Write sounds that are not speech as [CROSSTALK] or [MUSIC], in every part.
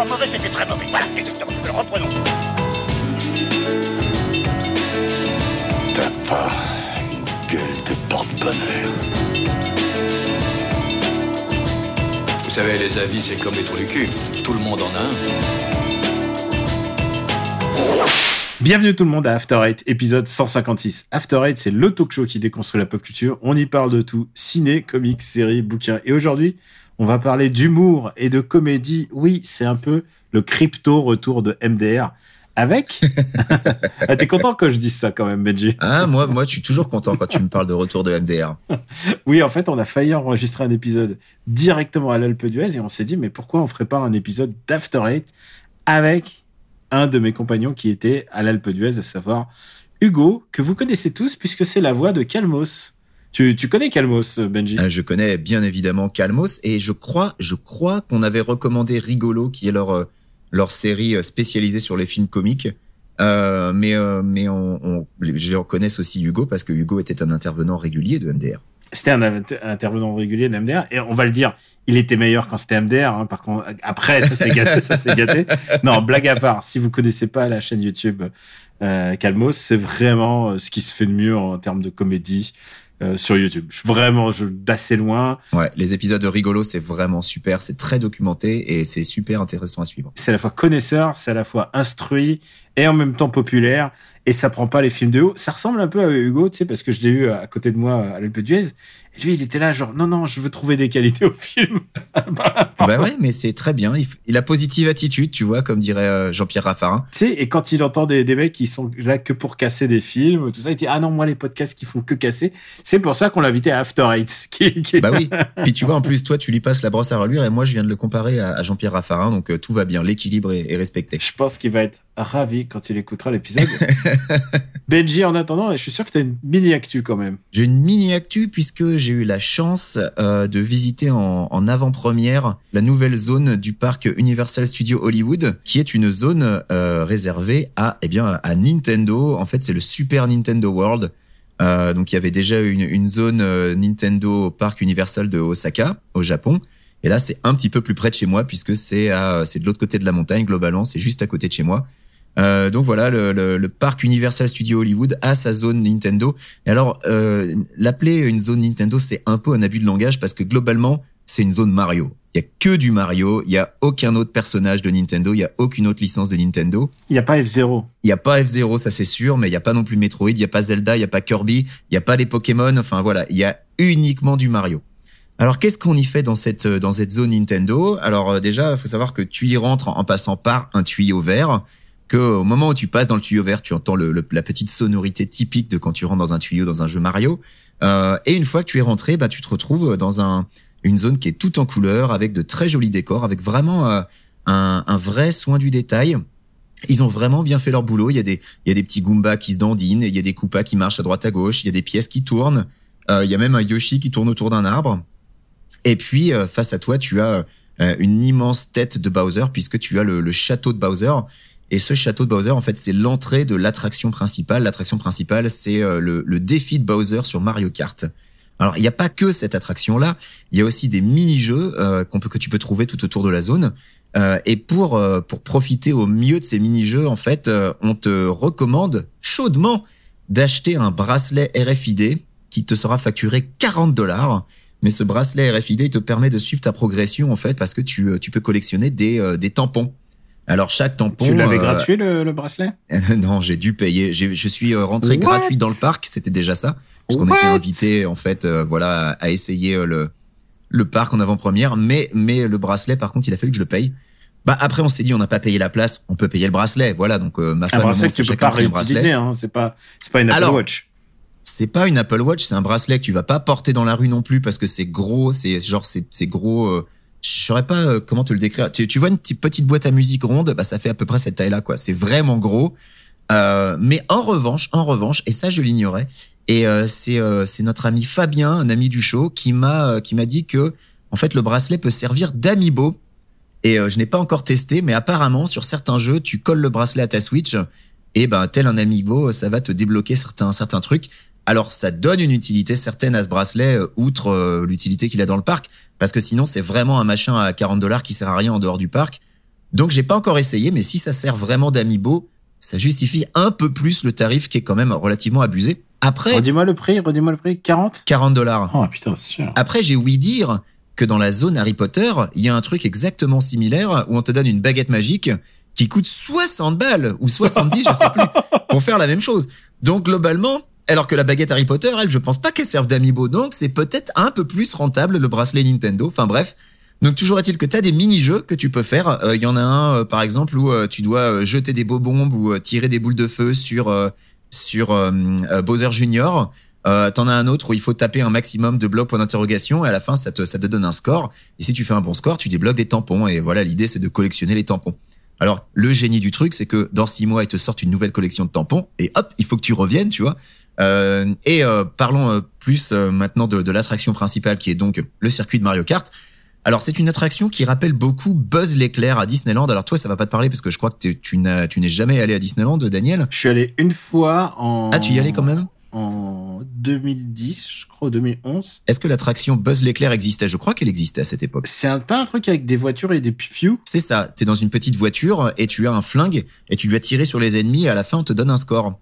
pas mauvais, c'était très mauvais. Voilà, exactement. Alors reprenons. T'as pas une gueule de porte-bonheur. Vous savez, les avis, c'est comme les trous du cul. Tout le monde en a un. Bienvenue tout le monde à After Eight, épisode 156. After Eight, c'est le talk show qui déconstruit la pop culture. On y parle de tout, ciné, comics, séries, bouquins. Et aujourd'hui, on va parler d'humour et de comédie. Oui, c'est un peu le crypto retour de MDR. Avec [LAUGHS] ah, T'es content quand je dis ça quand même, Benji Ah, moi, moi, je suis toujours content quand tu me parles de retour de MDR. [LAUGHS] oui, en fait, on a failli enregistrer un épisode directement à l'Alpe d'Huez et on s'est dit, mais pourquoi on ferait pas un épisode d'After Eight avec un de mes compagnons qui était à l'Alpe d'Huez, à savoir Hugo, que vous connaissez tous puisque c'est la voix de Calmos. Tu, tu connais Calmos, Benji euh, Je connais bien évidemment Calmos et je crois, je crois qu'on avait recommandé Rigolo, qui est leur euh, leur série euh, spécialisée sur les films comiques. Euh, mais euh, mais on, on, je reconnais aussi Hugo parce que Hugo était un intervenant régulier de MDR. C'était un, intervenant régulier de MDR et on va le dire, il était meilleur quand c'était MDR. Hein, par contre, après ça s'est gâté, ça s'est gâté. Non, blague à part, si vous connaissez pas la chaîne YouTube euh, Calmos, c'est vraiment ce qui se fait de mieux en termes de comédie. Euh, sur YouTube. Je vraiment je, d'assez loin. Ouais, les épisodes de rigolo, c'est vraiment super, c'est très documenté et c'est super intéressant à suivre. C'est à la fois connaisseur, c'est à la fois instruit et en même temps populaire et ça prend pas les films de haut. Ça ressemble un peu à Hugo, tu sais, parce que je l'ai vu à côté de moi à l'Alpe d'Huez et lui, il était là, genre, non, non, je veux trouver des qualités au film. [LAUGHS] bah, ouais, mais c'est très bien. Il, a positive attitude, tu vois, comme dirait euh, Jean-Pierre Raffarin. Tu sais, et quand il entend des, des mecs qui sont là que pour casser des films, tout ça, il dit, ah non, moi, les podcasts qui font que casser. C'est pour ça qu'on l'a invité à After Eight. Qui, qui... Bah oui. [LAUGHS] Puis tu vois, en plus, toi, tu lui passes la brosse à reluire et moi, je viens de le comparer à, Jean-Pierre Raffarin, donc euh, tout va bien. L'équilibre est, est respecté. Je pense qu'il va être ravi quand il écoutera l'épisode. [LAUGHS] Benji, en attendant, je suis sûr que tu as une mini actu quand même. J'ai une mini actu puisque j'ai eu la chance euh, de visiter en, en avant-première la nouvelle zone du parc Universal Studios Hollywood, qui est une zone euh, réservée à eh bien à Nintendo. En fait, c'est le Super Nintendo World. Euh, donc il y avait déjà une, une zone Nintendo au parc Universal de Osaka au Japon. Et là, c'est un petit peu plus près de chez moi puisque c'est c'est de l'autre côté de la montagne globalement, c'est juste à côté de chez moi. Euh, donc voilà, le, le, le, parc Universal Studios Hollywood a sa zone Nintendo. Et alors, euh, l'appeler une zone Nintendo, c'est un peu un abus de langage parce que globalement, c'est une zone Mario. Il y a que du Mario, il y a aucun autre personnage de Nintendo, il y a aucune autre licence de Nintendo. Il y a pas F0. Il y a pas F0, ça c'est sûr, mais il y a pas non plus Metroid, il y a pas Zelda, il y a pas Kirby, il y a pas les Pokémon, enfin voilà, il y a uniquement du Mario. Alors qu'est-ce qu'on y fait dans cette dans cette zone Nintendo Alors euh, déjà, il faut savoir que tu y rentres en passant par un tuyau vert que au moment où tu passes dans le tuyau vert, tu entends le, la petite sonorité typique de quand tu rentres dans un tuyau dans un jeu Mario. Euh, et une fois que tu es rentré, bah tu te retrouves dans un une zone qui est toute en couleur, avec de très jolis décors, avec vraiment euh, un, un, vrai soin du détail. Ils ont vraiment bien fait leur boulot. Il y a des il y a des petits Goombas qui se dandinent, il y a des Koopas qui marchent à droite à gauche, il y a des pièces qui tournent. Euh, il y a même un Yoshi qui tourne autour d'un arbre. Et puis euh, face à toi, tu as euh, une immense tête de Bowser puisque tu as le, le château de Bowser et ce château de Bowser, en fait, c'est l'entrée de l'attraction principale. L'attraction principale, c'est euh, le, le, défi de Bowser sur Mario Kart. Alors, il n'y a pas que cette attraction-là. Il y a aussi des mini-jeux euh, qu'on peut que tu peux trouver tout autour de la zone. Euh, et pour euh, pour profiter au mieux de ces mini-jeux, en fait, euh, on te recommande chaudement d'acheter un bracelet RFID qui te sera facturé 40 dollars. Mais ce bracelet RFID il te permet de suivre ta progression en fait parce que tu tu peux collectionner des des tampons. Alors chaque tampon. Tu l'avais euh, gratuit le, le, bracelet? [LAUGHS] Non, j'ai dû payer. Je suis euh, rentré gratuit dans le parc. C'était déjà ça, parce qu'on était invité en fait, euh, voilà, à essayer le le parc en avant-première. Mais mais le bracelet, par contre, il a fallu que je le paye. Bah après, on s'est dit, on n'a pas payé la place, on peut payer le bracelet. Voilà, donc ma femme. Un bracelet que tu peux pas réutiliser. Hein, c'est pas c'est pas une Apple Watch. C'est pas une Apple Watch, c'est un bracelet que tu vas pas porter dans la rue non plus parce que c'est gros, c'est genre c'est c'est gros je saurais pas euh, comment te le décrire. Tu, tu vois une petite, boîte à musique ronde, bah ça fait à peu près cette taille-là, quoi. C'est vraiment gros. Euh, mais en revanche, en revanche, et ça je l'ignorais, et euh, c'est euh, c'est notre ami Fabien, un ami du show, qui m'a qui m'a dit que en fait le bracelet peut servir d'amibo. Et je n'ai pas encore testé, mais apparemment sur certains jeux, tu colles le bracelet à ta Switch, et ben tel un amiibo, ça va te débloquer certains certains trucs. Alors ça donne une utilité certaine à ce bracelet, outre l'utilité qu'il a dans le parc, parce que sinon c'est vraiment un machin à 40 dollars qui sert à rien en dehors du parc. Donc j'ai pas encore essayé, mais si ça sert vraiment d'amiibo, ça justifie un peu plus le tarif qui est quand même relativement abusé. Après, Redis-moi le prix, redis-moi le prix. 40 40 dollars. Oh putain, c'est cher. Après, j'ai ouï dire que dans la zone Harry Potter, il y a un truc exactement similaire où on te donne une baguette magique qui coûte 60 balles ou 70, je sais plus, [LAUGHS] pour faire la même chose. Donc globalement, alors que la baguette Harry Potter, elle, je pense pas qu'elle serve d'amiibo, donc c'est peut-être un peu plus rentable le bracelet Nintendo. Enfin bref. Donc toujours est-il que tu des mini-jeux que tu peux faire. Euh, Il y en a un euh, par exemple où euh, tu dois euh, jeter des bombes ou euh, tirer des boules de feu sur euh, sur euh, euh, Bowser Junior. Euh, T'en as un autre où il faut taper un maximum de blocs point d'interrogation et à la fin ça te ça te donne un score. Et si tu fais un bon score, tu débloques des tampons. Et voilà, l'idée c'est de collectionner les tampons. Alors le génie du truc, c'est que dans six mois ils te sortent une nouvelle collection de tampons et hop, il faut que tu reviennes, tu vois. Euh, et euh, parlons euh, plus euh, maintenant de, de l'attraction principale qui est donc le circuit de Mario Kart. Alors c'est une attraction qui rappelle beaucoup Buzz l'éclair à Disneyland. Alors toi ça va pas te parler parce que je crois que tu n'as tu n'es jamais allé à Disneyland, Daniel. Je suis allé une fois en. Ah tu y allais quand même? En 2010, je crois, ou 2011. Est-ce que l'attraction Buzz l'éclair existait? Je crois qu'elle existait à cette époque. C'est un, pas un truc avec des voitures et des pipiou C'est ça, t'es dans une petite voiture et tu as un flingue et tu dois tirer sur les ennemis et à la fin on te donne un score.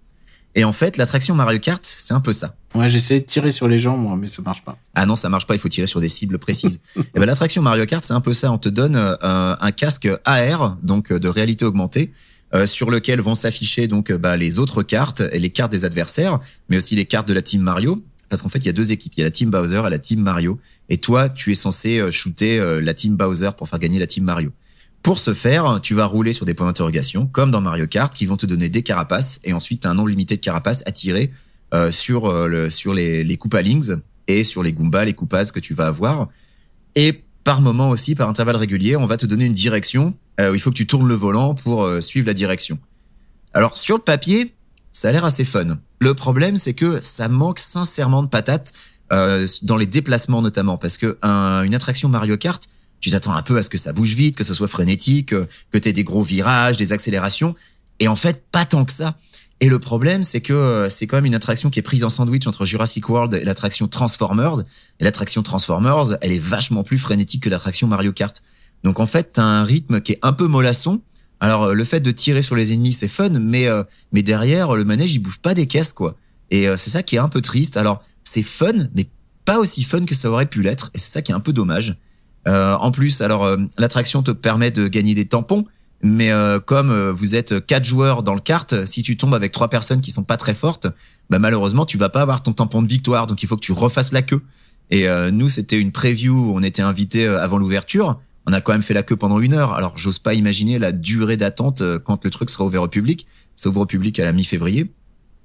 Et en fait l'attraction Mario Kart c'est un peu ça. Ouais, j'essayais de tirer sur les gens, moi, mais ça marche pas. Ah non, ça marche pas, il faut tirer sur des cibles précises. [LAUGHS] et ben l'attraction Mario Kart, c'est un peu ça, on te donne euh, un casque AR, donc euh, de réalité augmentée, euh, sur lequel vont s'afficher donc euh, bah, les autres cartes et les cartes des adversaires, mais aussi les cartes de la team Mario. Parce qu'en fait, il y a deux équipes, il y a la team Bowser et la team Mario. Et toi, tu es censé euh, shooter la team Bowser pour faire gagner la team Mario. Pour ce faire, tu vas rouler sur des points d'interrogation, comme dans Mario Kart, qui vont te donner des carapaces, et ensuite un nombre limité de carapaces à tirer euh, sur euh, le, sur les, les Koopalings et sur les Goombas, les Koopas que tu vas avoir. Et par moment aussi, par intervalle régulier, on va te donner une direction euh, où il faut que tu tournes le volant pour euh, suivre la direction. Alors sur le papier, ça a l'air assez fun. Le problème, c'est que ça manque sincèrement de patates euh, dans les déplacements notamment, parce que un- une attraction Mario Kart, tu t'attends un peu à ce que ça bouge vite, que ce soit frénétique, euh, que t'aies des gros virages, des accélérations, et en fait pas tant que ça. Et le problème, c'est que euh, c'est quand même une attraction qui est prise en sandwich entre Jurassic World et l'attraction Transformers. Et l'attraction Transformers, elle est vachement plus frénétique que l'attraction Mario Kart. Donc en fait, t'as un rythme qui est un peu mollasson. Alors euh, le fait de tirer sur les ennemis, c'est fun, mais euh, mais derrière le manège, il bouffe pas des caisses quoi. Et c'est ça qui est un peu triste. Alors c'est fun, mais pas aussi fun que ça aurait pu l'être. Et c'est ça qui est un peu dommage. Euh, en plus, alors euh, l'attraction te permet de gagner des tampons, mais euh, comme euh, vous êtes quatre joueurs dans le kart, si tu tombes avec trois personnes qui sont pas très fortes, bah malheureusement tu vas pas avoir ton tampon de victoire, donc il faut que tu refasses la queue. Et euh, nous, c'était une preview on était invités euh, avant l'ouverture. On a quand même fait la queue pendant une heure. Alors j'ose pas imaginer la durée d'attente quand le truc sera ouvert au public. Ça ouvre au public à la mi-février.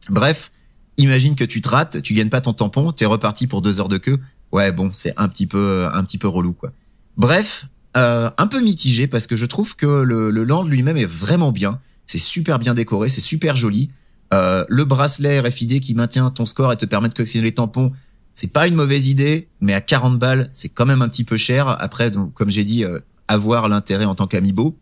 Bref, imagine que tu te rates, tu gagnes pas ton tampon, t'es reparti pour deux heures de queue. Ouais, bon, c'est un petit peu, un petit peu relou, quoi. Bref, euh, un peu mitigé parce que je trouve que le, land lui-même est vraiment bien. C'est super bien décoré, c'est super joli. Euh, le bracelet RFID qui maintient ton score et te permet de collectionner les tampons, c'est pas une mauvaise idée, mais à 40 balles, c'est quand même un petit peu cher. Après, comme j'ai dit, euh, avoir l'intérêt en tant qu'amiibo.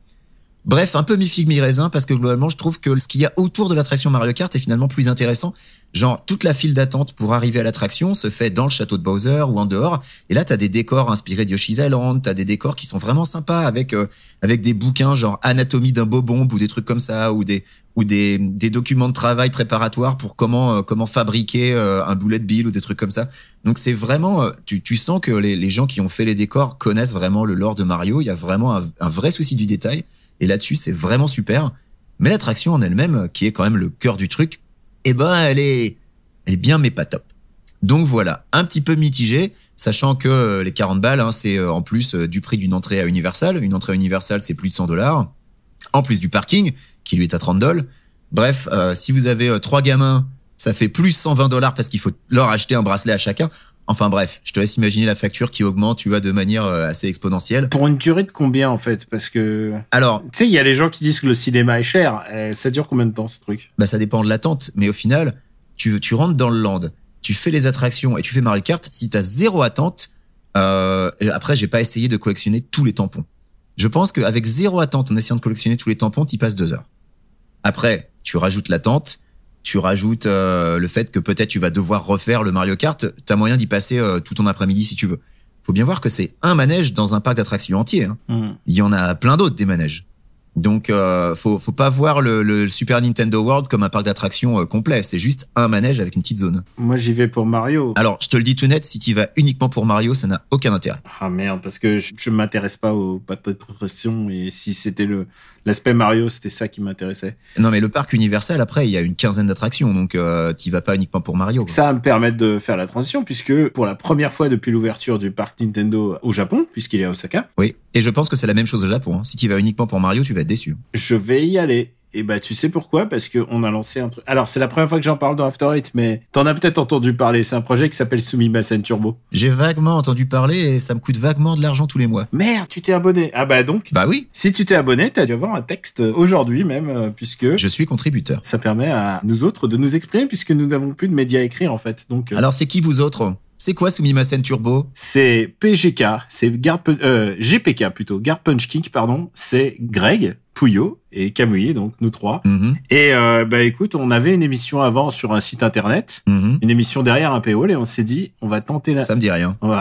Bref, un peu mi-figue mi-raisin parce que globalement, je trouve que ce qu'il y a autour de l'attraction Mario Kart est finalement plus intéressant. Genre, toute la file d'attente pour arriver à l'attraction se fait dans le château de Bowser ou en dehors. Et là, t'as des décors inspirés de Yoshi's Island, t'as des décors qui sont vraiment sympas avec euh, avec des bouquins genre Anatomie d'un bobombe ou des trucs comme ça ou des ou des, des documents de travail préparatoires pour comment euh, comment fabriquer euh, un bullet bill ou des trucs comme ça. Donc c'est vraiment, euh, tu, tu sens que les, les gens qui ont fait les décors connaissent vraiment le lore de Mario. Il y a vraiment un, un vrai souci du détail. Et là-dessus, c'est vraiment super. Mais l'attraction en elle-même, euh, qui est quand même le cœur du truc, eh ben, elle est, elle est bien mais pas top. Donc voilà, un petit peu mitigé, sachant que euh, les 40 balles, hein, c'est euh, en plus euh, du prix d'une entrée à Universal. Une entrée à Universal, c'est plus de 100 dollars. En plus du parking, qui lui est à 30 dollars. Bref, si vous avez trois gamins, ça fait plus 120 dollars parce qu'il faut leur acheter un bracelet à chacun. Enfin bref, je te laisse imaginer la facture qui augmente, tu vois, de manière euh, assez exponentielle. Pour une durée de combien, en fait? Parce que, Alors, tu sais, il y a les gens qui disent que le cinéma est cher. Euh, ça dure combien de temps, ce truc? Bah ça dépend de l'attente, mais au final, tu, tu rentres dans le land, tu fais les attractions et tu fais Mario Kart. Si t'as zéro attente, euh, et après j'ai pas essayé de collectionner tous les tampons. Je pense qu'avec zéro attente, en essayant de collectionner tous les tampons, t'y passes deux heures. Après, tu rajoutes l'attente, tu rajoutes euh, le fait que peut-être tu vas devoir refaire le Mario Kart. T'as moyen d'y passer euh, tout ton après-midi si tu veux. Faut bien voir que c'est un manège dans un parc d'attractions entier. hein. Hmm. Il y en a plein d'autres des manèges. Donc, euh, faut, faut pas voir le, le Super Nintendo World comme un parc d'attractions euh, complet. C'est juste un manège avec une petite zone. Moi, j'y vais pour Mario. Alors, je te le dis tout net, si tu vas uniquement pour Mario, ça n'a aucun intérêt. Ah merde, parce que je, je m'intéresse pas aux pattes d'attraction et si c'était le l'aspect Mario, c'était ça qui m'intéressait. Non, mais le parc Universal, après, il y a une quinzaine d'attractions, donc euh, tu vas pas uniquement pour Mario. quoi. Ça va me permettre de faire la transition puisque pour la première fois depuis l'ouverture du parc Nintendo au Japon, puisqu'il est à Osaka, Oui. Et je pense que c'est la même chose au Japon. hein. Si tu vas uniquement pour Mario, tu vas être déçu. je vais y aller. Et bah tu sais pourquoi? Parce que on a lancé un truc. Alors c'est la première fois que j'en parle dans After Eight, mais t'en as peut-être entendu parler. C'est un projet qui s'appelle Sumimasen Turbo. J'ai vaguement entendu parler et ça me coûte vaguement de l'argent tous les mois. Merde, tu t'es abonné. Ah bah donc, Bah oui, si tu t'es abonné, t'as dû avoir un texte aujourd'hui même, euh, puisque je suis contributeur. ça permet à nous autres de nous exprimer, puisque nous n'avons plus de médias à écrire en fait. Donc euh, Alors c'est qui vous autres? C'est quoi Sumimasen Turbo c'est PGK, c'est euh, GPK plutôt, Guard Punch Kick pardon. C'est Greg, Pouillot et Camouille, donc nous trois. Mhm, Et euh, bah écoute, on avait une émission avant sur un site internet, mhm. une émission derrière un paywall, et on s'est dit, on va tenter la. Ça me dit rien. Ouais.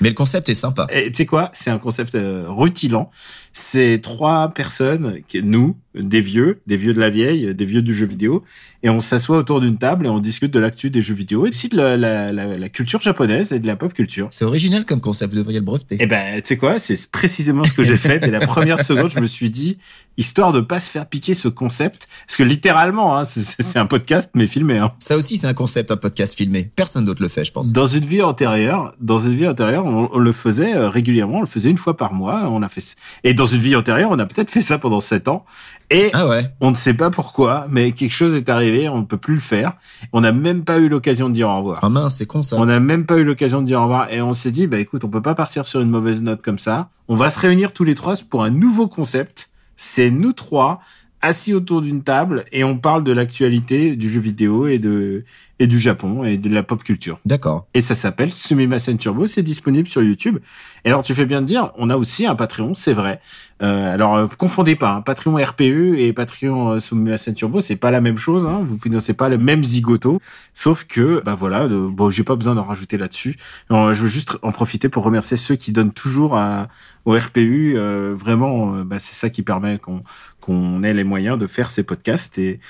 Mais le concept est sympa. Et tu sais quoi? C'est un concept euh, rutilant. C'est trois personnes, nous, des vieux, des vieux de la vieille, des vieux du jeu vidéo, et on s'assoit autour d'une table et on discute de l'actu des jeux vidéo et aussi de la, la, la, la culture japonaise et de la pop culture. C'est original comme concept, vous devriez le breveter. Et ben, tu sais quoi C'est précisément ce que j'ai fait. Dès la première seconde, je me suis dit, histoire de pas se faire piquer ce concept, parce que littéralement, hein, c'est- un podcast mais filmé. Hein. Ça aussi, c'est un concept, un podcast filmé. Personne d'autre le fait, je pense. Dans une vie antérieure, dans une vie antérieure, on, on le faisait euh, régulièrement, on le faisait une fois par mois. On a fait c- et dans une vie antérieure, on a peut-être fait ça pendant sept ans. Et Ah ouais. on ne sait pas pourquoi, mais quelque chose est arrivé, on ne peut plus le faire. On n'a même pas eu l'occasion de dire au revoir. Ah mince, c'est con ça. On n'a même pas eu l'occasion de dire au revoir et on s'est dit bah écoute, on peut pas partir sur une mauvaise note comme ça. On va se réunir tous les trois pour un nouveau concept. C'est nous trois assis autour d'une table et on parle de l'actualité du jeu vidéo et de et du Japon et de la pop culture. D'accord. Et ça s'appelle Sumimasen Turbo, c'est disponible sur YouTube. Et alors tu fais bien de dire, on a aussi un Patreon, c'est vrai. Euh, alors euh, confondez pas, hein, Patreon RPU et Patreon euh, Sumimasen Turbo, c'est pas la même chose. Hein, vous financez pas le même zigoto, sauf que bah voilà, bon j'ai pas besoin d'en rajouter là-dessus. Euh, je veux juste en profiter pour remercier ceux qui donnent toujours à, au RPU. euh, vraiment, bah, c'est ça qui permet qu'on qu'on ait les moyens de faire ces podcasts et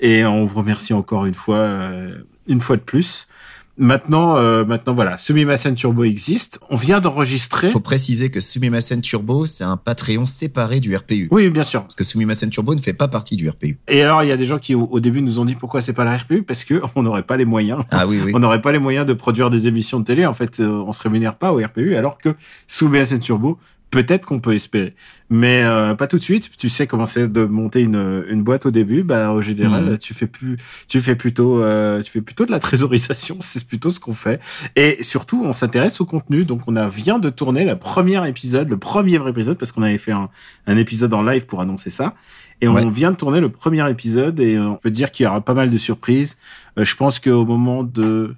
et on vous remercie encore une fois, euh, une fois de plus. Maintenant, euh, maintenant voilà, Sumimasen Turbo existe. On vient d'enregistrer. Faut préciser que Sumimasen Turbo, c'est un Patreon séparé du RPU. Oui, bien sûr. Parce que Sumimasen Turbo ne fait pas partie du RPU. Et alors, il y a des gens qui au, au début nous ont dit pourquoi c'est pas la RPU parce que on n'aurait pas les moyens. Ah oui, oui. [LAUGHS] On n'aurait pas les moyens de produire des émissions de télé. En fait, euh, on se rémunère pas au RPU, alors que Sumimasen Turbo, peut-être qu'on peut espérer, mais euh, pas tout de suite. Tu sais comment c'est de monter une, une boîte au début. Bah, au général, Mhm. tu fais plus, tu fais plutôt, euh, tu fais plutôt de la trésorisation. [LAUGHS] C'est plutôt ce qu'on fait. Et surtout, on s'intéresse au contenu. Donc, on a vient de tourner le premier épisode, le premier vrai épisode, parce qu'on avait fait un, un épisode en live pour annoncer ça. Et Ouais. on vient de tourner le premier épisode et on peut dire qu'il y aura pas mal de surprises. Euh, je pense qu'au moment de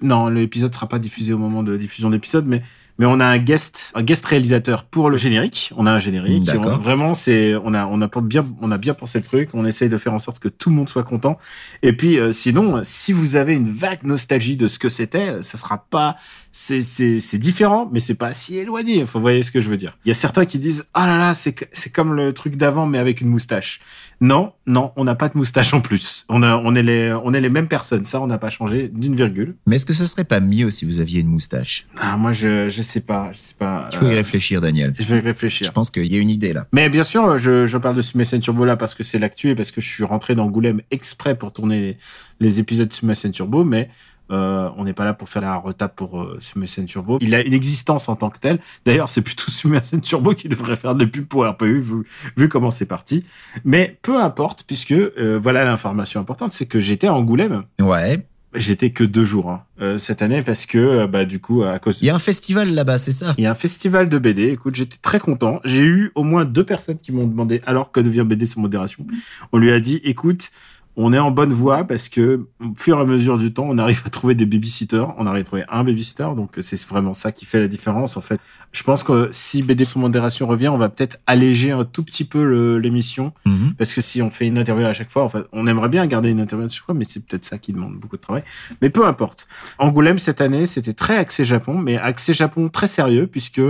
non, l'épisode sera pas diffusé au moment de diffusion d'épisode, mais mais on a un guest, un guest réalisateur pour le générique. On a un générique. On- Vraiment, c'est on a on a bien on a bien pensé le truc. On essaye de faire en sorte que tout le monde soit content. Et puis euh, sinon, euh, si vous avez une vague nostalgie de ce que c'était, euh, ça sera pas c'est c'est c'est différent, mais c'est pas si éloigné. Faut voyez ce que je veux dire. Il y a certains qui disent ah là là c'est c'est comme le truc d'avant mais avec une moustache. Non, non, on n'a pas de moustache en plus. On a on est les on est les mêmes personnes. Ça on n'a pas changé d'une virgule. Mais est-ce que ce serait pas mieux si vous aviez une moustache? Ah moi je je sais pas, je sais pas. Il faut y Euh, réfléchir, Daniel? je vais réfléchir. Je pense qu'il y a une idée là. Mais bien sûr, je, je parle de Sumasen Turbo là parce que c'est l'actu et parce que je suis rentré dans Goulême exprès pour tourner les, les épisodes de Sumasen Turbo, mais euh, on n'est pas là pour faire la retape pour euh, Sumasen Turbo. Il a une existence en tant que tel. D'ailleurs, c'est plutôt [LAUGHS] Sumasen Turbo qui devrait faire de pub pour RPU vu, vu comment c'est parti. Mais peu importe, puisque euh, voilà l'information importante, c'est que j'étais à Angoulême. Ouais. J'étais que deux jours hein, euh, cette année parce que euh, bah du coup à cause Il y a un festival là-bas, c'est ça? Il y a un festival de BD. Écoute, j'étais très content. J'ai eu au moins deux personnes qui m'ont demandé alors que devient BD sans modération. On lui a dit, écoute, on est en bonne voie parce que au fur et à mesure du temps, on arrive à trouver des babysitters. On arrive à trouver un babysitter, donc c'est vraiment ça qui fait la différence en fait. Je pense que si BD sur modération revient, on va peut-être alléger un tout petit peu l'émission Mhm. parce que si on fait une interview à chaque fois, en fait, on aimerait bien garder une interview à chaque fois, mais c'est peut-être ça qui demande beaucoup de travail. Mais peu importe. Angoulême cette année, c'était très axé Japon, mais axé Japon très sérieux puisque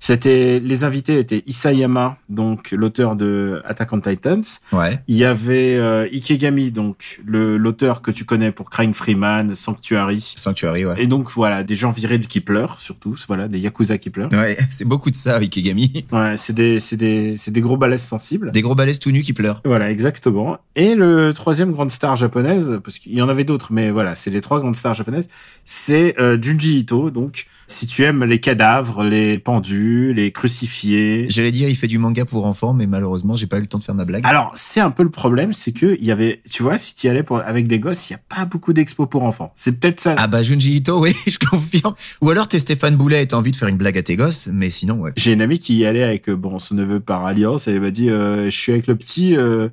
c'était les invités étaient Isayama, donc l'auteur de Attack on Titans. Ouais. Il y avait euh, Ikegami, donc le l'auteur que tu connais pour Crying Freeman, Sanctuary. Sanctuary, ouais. Et donc voilà, des gens virés qui pleurent surtout, voilà, des yakuza qui pleurent. Ouais, [LAUGHS] c'est beaucoup de ça, Ikegami. [LAUGHS] Ouais, c'est des c'est des c'est des gros balaises sensibles. Des gros balaises tout nus qui pleurent. Voilà, exactement. Et le troisième grande star japonaise, parce qu'il y en avait d'autres, mais voilà, c'est les trois grandes stars japonaises, c'est euh, Junji Ito. Donc, si tu aimes les cadavres, les pendus, les crucifiés. J'allais dire, il fait du manga pour enfants, mais malheureusement, j'ai pas eu le temps de faire ma blague. Alors, c'est un peu le problème, c'est que il y avait, tu vois, si tu y allais pour, avec des gosses, il y a pas beaucoup d'expos pour enfants. C'est peut-être ça. Ah bah Junji Ito, oui, [LAUGHS] je confirme. Ou alors t'es Stéphane Boulet et t'as envie de faire une blague à tes gosses, mais sinon, ouais. J'ai une amie qui y allait avec euh, bon son neveu par alliance et elle m'a dit euh, je suis avec le petit euh,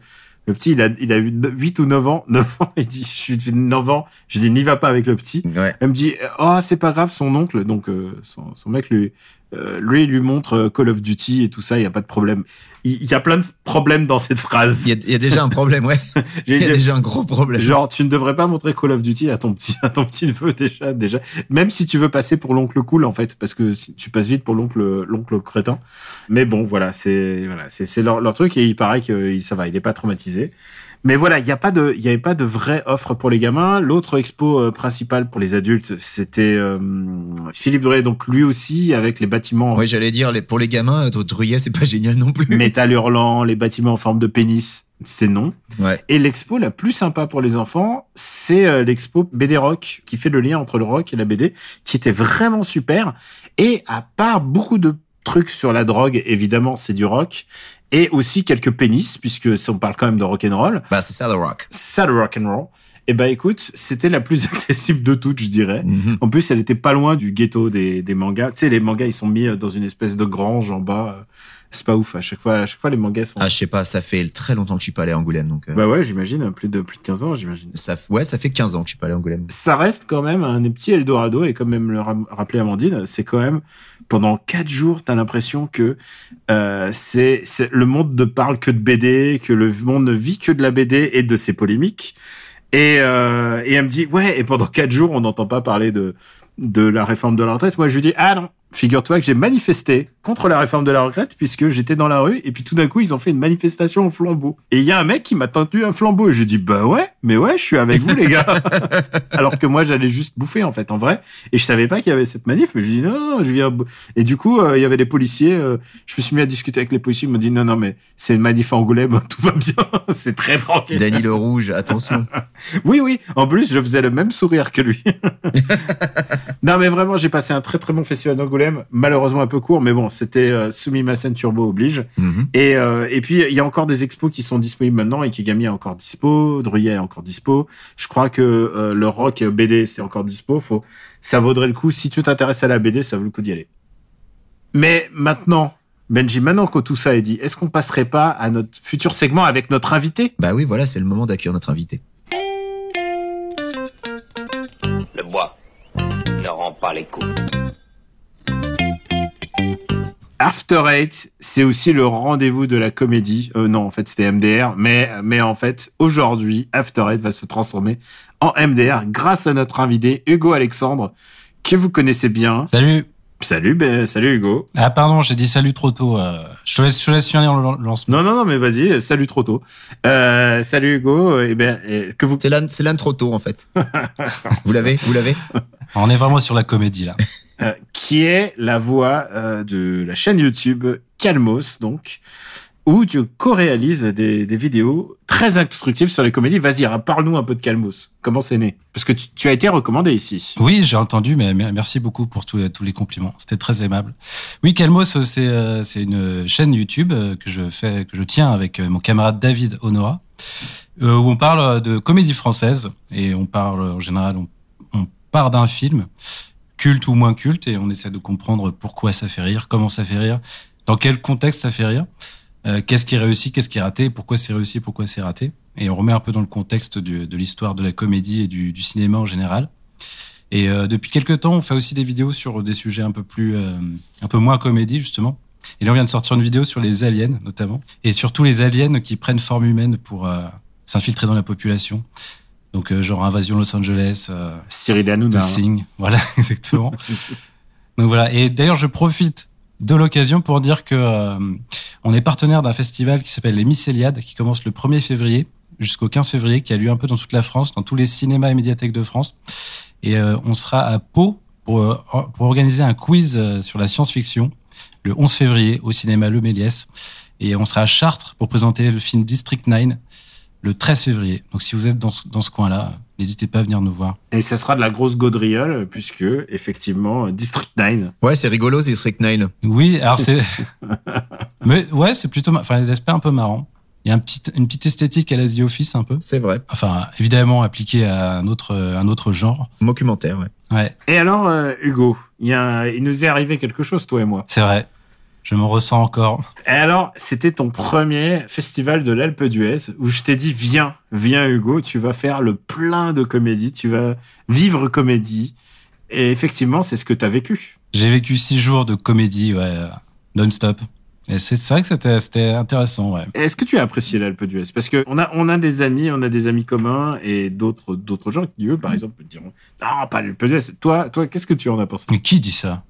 le petit il a il a eu 8 ou 9 ans [LAUGHS] 9 ans il dit je suis de 9 ans je dis n'y va pas avec le petit Ouais. elle me dit oh c'est pas grave son oncle donc euh, son, son mec lui euh, lui il lui montre euh, Call of Duty et tout ça il y a pas de problème il, y a plein de problèmes dans cette phrase Il y a, il y a déjà un problème, ouais. [LAUGHS] Il y a déjà un gros problème. Genre, tu ne devrais pas montrer Call of Duty à ton petit, [LAUGHS] à ton petit neveu déjà, déjà. Même si tu veux passer pour l'oncle cool, en fait, parce que si- tu passes vite pour l'oncle, l'oncle crétin. Mais bon, voilà, c'est, voilà, c'est, leur, leur truc et il paraît que ça va, il est pas traumatisé. Mais voilà, il y a pas de, il y avait pas de vraie offre pour les gamins. L'autre expo euh, principale pour les adultes, c'était euh, Philippe Drouet, donc lui aussi avec les bâtiments Oui, j'allais dire, les- pour les gamins, euh, Druyet, c'est pas [LAUGHS] génial non plus. métal hurlant, les bâtiments en forme de pénis, c'est non. Ouais. Et l'expo la plus sympa pour les enfants, c'est euh, l'expo BD Rock, qui fait le lien entre le rock et la BD, qui était vraiment super. Et à part beaucoup de trucs sur la drogue, évidemment, c'est du rock, et aussi quelques pénis, puisque si on parle quand même de rock and roll, Bah, c'est ça, The Rock. c'est ça le rock and roll. Et ben écoute, c'était la plus [LAUGHS] accessible de toutes, je dirais. Mhm. En plus, elle était pas loin du ghetto des, des mangas. Tu sais, les mangas, ils sont mis euh, dans une espèce de grange en bas. C'est pas ouf. À chaque fois, à chaque fois, les mangas sont. Ah, je sais pas, ça fait très longtemps que je suis pas allé à Angoulême, donc. euh, Bah ouais, j'imagine, plus de plus de 15 ans, j'imagine. ça, ouais, ça fait 15 ans que je suis pas allé à Angoulême. Ça reste quand même un petit Eldorado et comme même le ra- rappelait Amandine, c'est quand même pendant quatre jours, t'as l'impression que euh, c'est c'est le monde ne parle que de BD, que le monde ne vit que de la BD et de ses polémiques. Et euh, et elle me dit ouais et pendant quatre jours on n'entend pas parler de de la réforme de la retraite. Moi je lui dis ah non. Figure-toi que j'ai manifesté contre la réforme de la retraite puisque j'étais dans la rue et puis tout d'un coup ils ont fait une manifestation au flambeau. Et il y a un mec qui m'a tendu un flambeau et j'ai dit bah ouais, mais ouais, je suis avec vous les gars. [LAUGHS] Alors que moi j'allais juste bouffer en fait en vrai et je savais pas qu'il y avait cette manif mais je dis non, non, je viens et du coup euh, il y avait des policiers euh, je me suis mis à discuter avec les policiers ils m'ont dit non non mais c'est une manif à Angoulême [LAUGHS] tout va bien [LAUGHS] c'est très tranquille Danny le Rouge, attention. oui oui en plus je faisais le même sourire que lui non mais vraiment j'ai passé un très très bon festival d'Angoulême malheureusement un peu court mais bon c'était euh, Sumimasen Turbo oblige Mhm. et, euh, et puis il y a encore des expos qui sont disponibles maintenant. Ikigami est encore dispo, Druyet est encore dispo. Je crois que euh, le rock BD c'est encore dispo. Faut, ça vaudrait le coup si tu t'intéresses à la BD, ça vaut le coup d'y aller. Mais maintenant, Benji, maintenant que tout ça est dit, est-ce qu'on passerait pas à notre futur segment avec notre invité? Bah oui, voilà, c'est le moment d'accueillir notre invité. Le bois ne rend pas les coups. After Eight, c'est aussi le rendez-vous de la comédie. Euh, non, en fait, c'était MDR, mais mais en fait, aujourd'hui, After Eight va se transformer en MDR grâce à notre invité Hugo Alexandre, que vous connaissez bien. Salut. Salut, ben, salut Hugo. Ah pardon, j'ai dit salut trop tôt. euh, je te laisse, je te laisse finir le lan- lancement. Non, non, non, mais vas-y, salut trop tôt. Euh, salut Hugo. Et ben, eh, que vous C'est l'âne, c'est l'âne trop tôt, en fait. [LAUGHS] vous l'avez, vous l'avez? On est vraiment sur la comédie là. Euh, qui est la voix euh, de la chaîne YouTube Calmos, donc, où tu co-réalises des, des vidéos très instructives sur les comédies. Vas-y, parle-nous un peu de Calmos. Comment c'est né? Parce que tu, tu as été recommandé ici. Oui, j'ai entendu, mais mer- merci beaucoup pour tous tous les compliments. C'était très aimable. Oui, Calmos, c'est euh, une chaîne YouTube euh, que je fais, que je tiens avec euh, mon camarade David Honora, où on parle de comédie française et on parle en général, on, on part d'un film culte ou moins culte et on essaie de comprendre pourquoi ça fait rire, comment ça fait rire, dans quel contexte ça fait rire, euh, qu'est-ce qui est réussi, qu'est-ce qui est raté, pourquoi c'est réussi, pourquoi c'est raté. et on remet un peu dans le contexte de l'histoire de la comédie et du, cinéma en général. Et euh, depuis quelques temps, on fait aussi des vidéos sur des sujets un peu plus, euh, un peu moins comédie justement. Et là, on vient de sortir une vidéo sur les aliens notamment, et surtout les aliens qui prennent forme humaine pour s'infiltrer dans la population. Donc euh, genre Invasion Los Angeles, euh, Cyril Hanouna. Hein. [LAUGHS] Voilà, [LAUGHS] exactement. Donc voilà. Et d'ailleurs, je profite de l'occasion pour dire que euh, on est partenaire d'un festival qui s'appelle les Mycéliades, qui commence le 1er février jusqu'au 15 février, qui a lieu un peu dans toute la France, dans tous les cinémas et médiathèques de France. Et euh, on sera à Pau pour, euh, pour organiser un quiz euh, sur la science-fiction le 11 février au cinéma Le Méliès. Et on sera à Chartres pour présenter le film District 9 le 13 février. Donc si vous êtes dans, ce- dans ce coin-là, n'hésitez pas à venir nous voir. Et ça sera de la grosse gaudriole, puisque, effectivement, District 9. Ouais, c'est rigolo, c'est Strict 9. Oui, alors c'est. [LAUGHS] Mais ouais, c'est plutôt. Enfin, les aspects un peu marrants. Il y a un petit, une petite esthétique à la The Office un peu. C'est vrai. Enfin, évidemment appliquée à un autre, un autre genre. Documentaire, ouais. Ouais, Et alors, euh, Hugo, il, y a un- il nous est arrivé quelque chose, toi et moi. c'est vrai. Je m'en ressens encore. Et alors, c'était ton premier festival de l'Alpe d'Huez où je t'ai dit, viens, viens Hugo, tu vas faire le plein de comédie, tu vas vivre comédie. Et effectivement, c'est ce que tu as vécu. J'ai vécu six jours de comédie, ouais, non-stop. Et c'est vrai que c'était intéressant, ouais. Est-ce que tu as apprécié l'Alpe d'Huez? Parce que on a, on a des amis, on a des amis communs et d'autres, d'autres gens qui, eux, par exemple, me diront, non, pas l'Alpe d'Huez. Toi, toi, qu'est-ce que tu en as pensé? Mais qui dit ça?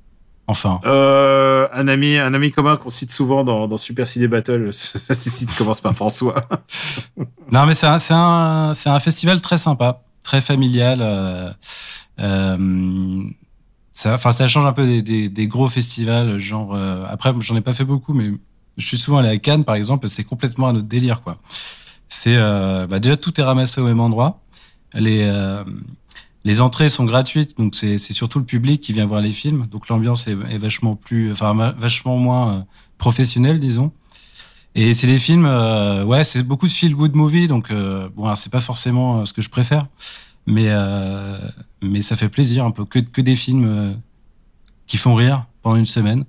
Enfin. Euh, un ami, un ami commun qu'on cite souvent dans, dans Super Ciné Battle. [LAUGHS] Ça, c'est si commence par François. [LAUGHS] Non, mais c'est un, c'est un, c'est un festival très sympa, très familial. Euh, euh, ça, enfin, ça change un peu des, des, des gros festivals, genre. euh, après, j'en ai pas fait beaucoup, mais je suis souvent allé à Cannes, par exemple. C'est complètement un autre délire, quoi. C'est euh, bah, déjà tout est ramassé au même endroit. Les euh, les entrées sont gratuites, donc c'est surtout le public qui vient voir les films. Donc l'ambiance est, vachement plus, enfin vachement moins euh, professionnelle, disons. Et c'est des films, euh, ouais, c'est beaucoup de feel good movie, donc euh, bon, c'est pas forcément euh, ce que je préfère, mais mais ça fait plaisir un peu que que des films qui font rire pendant une semaine.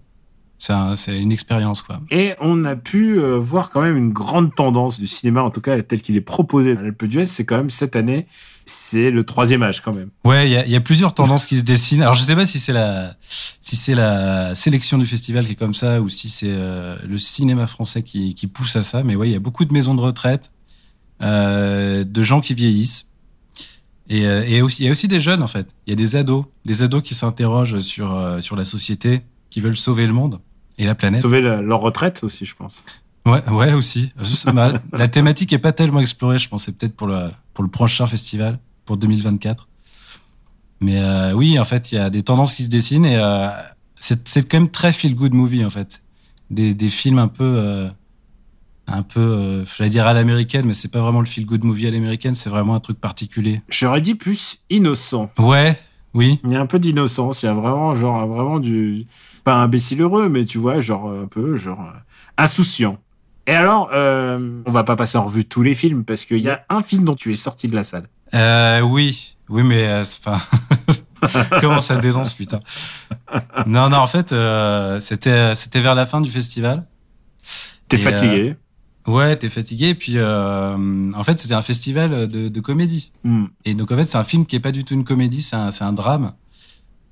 C'est un- une expérience quoi. Et on a pu voir quand même une grande tendance du cinéma, en tout cas tel qu'il est proposé à l'Alpe d'Huez. C'est quand même cette année, c'est le troisième âge quand même. Ouais, il y a, il y a plusieurs tendances qui se dessinent. Alors je sais pas si c'est la si c'est la sélection du festival qui est comme ça ou si c'est euh, le cinéma français qui, qui pousse à ça. Mais ouais, il y a beaucoup de maisons de retraite, euh, de gens qui vieillissent. Et, euh, et aussi, il y a aussi des jeunes en fait. Il y a des ados, des ados qui s'interrogent sur euh, sur la société, qui veulent sauver le monde et la planète. Sauver la- leur retraite aussi, je pense. Ouais, ouais aussi. Bah, la thématique est pas tellement explorée, je pensais peut-être pour le pour le prochain festival pour 2024. Mais euh, oui, en fait, il y a des tendances qui se dessinent et euh, c'est quand même très feel good movie en fait. Des des films un peu euh, un peu j'allais dire à l'américaine, mais c'est pas vraiment le feel good movie à l'américaine, c'est vraiment un truc particulier. J'aurais dit plus innocent. Ouais, oui. Il y a un peu d'innocence. Il y a vraiment, genre, vraiment du, pas imbécile heureux, mais tu vois, genre, un peu, genre, insouciant. Et alors, euh, on va pas passer en revue tous les films parce qu'il y a un film dont tu es sorti de la salle. Euh, oui, oui, mais euh, c'est- enfin, [LAUGHS] comment ça dénonce, putain. Non, non, en fait, euh, c'était c'était vers la fin du festival. T'es Et, fatigué. Ouais, t'es fatigué. Et puis, euh, en fait, c'était un festival de, de comédie. Hmm. Et donc, en fait, c'est un film qui est pas du tout une comédie, c'est un, c'est un drame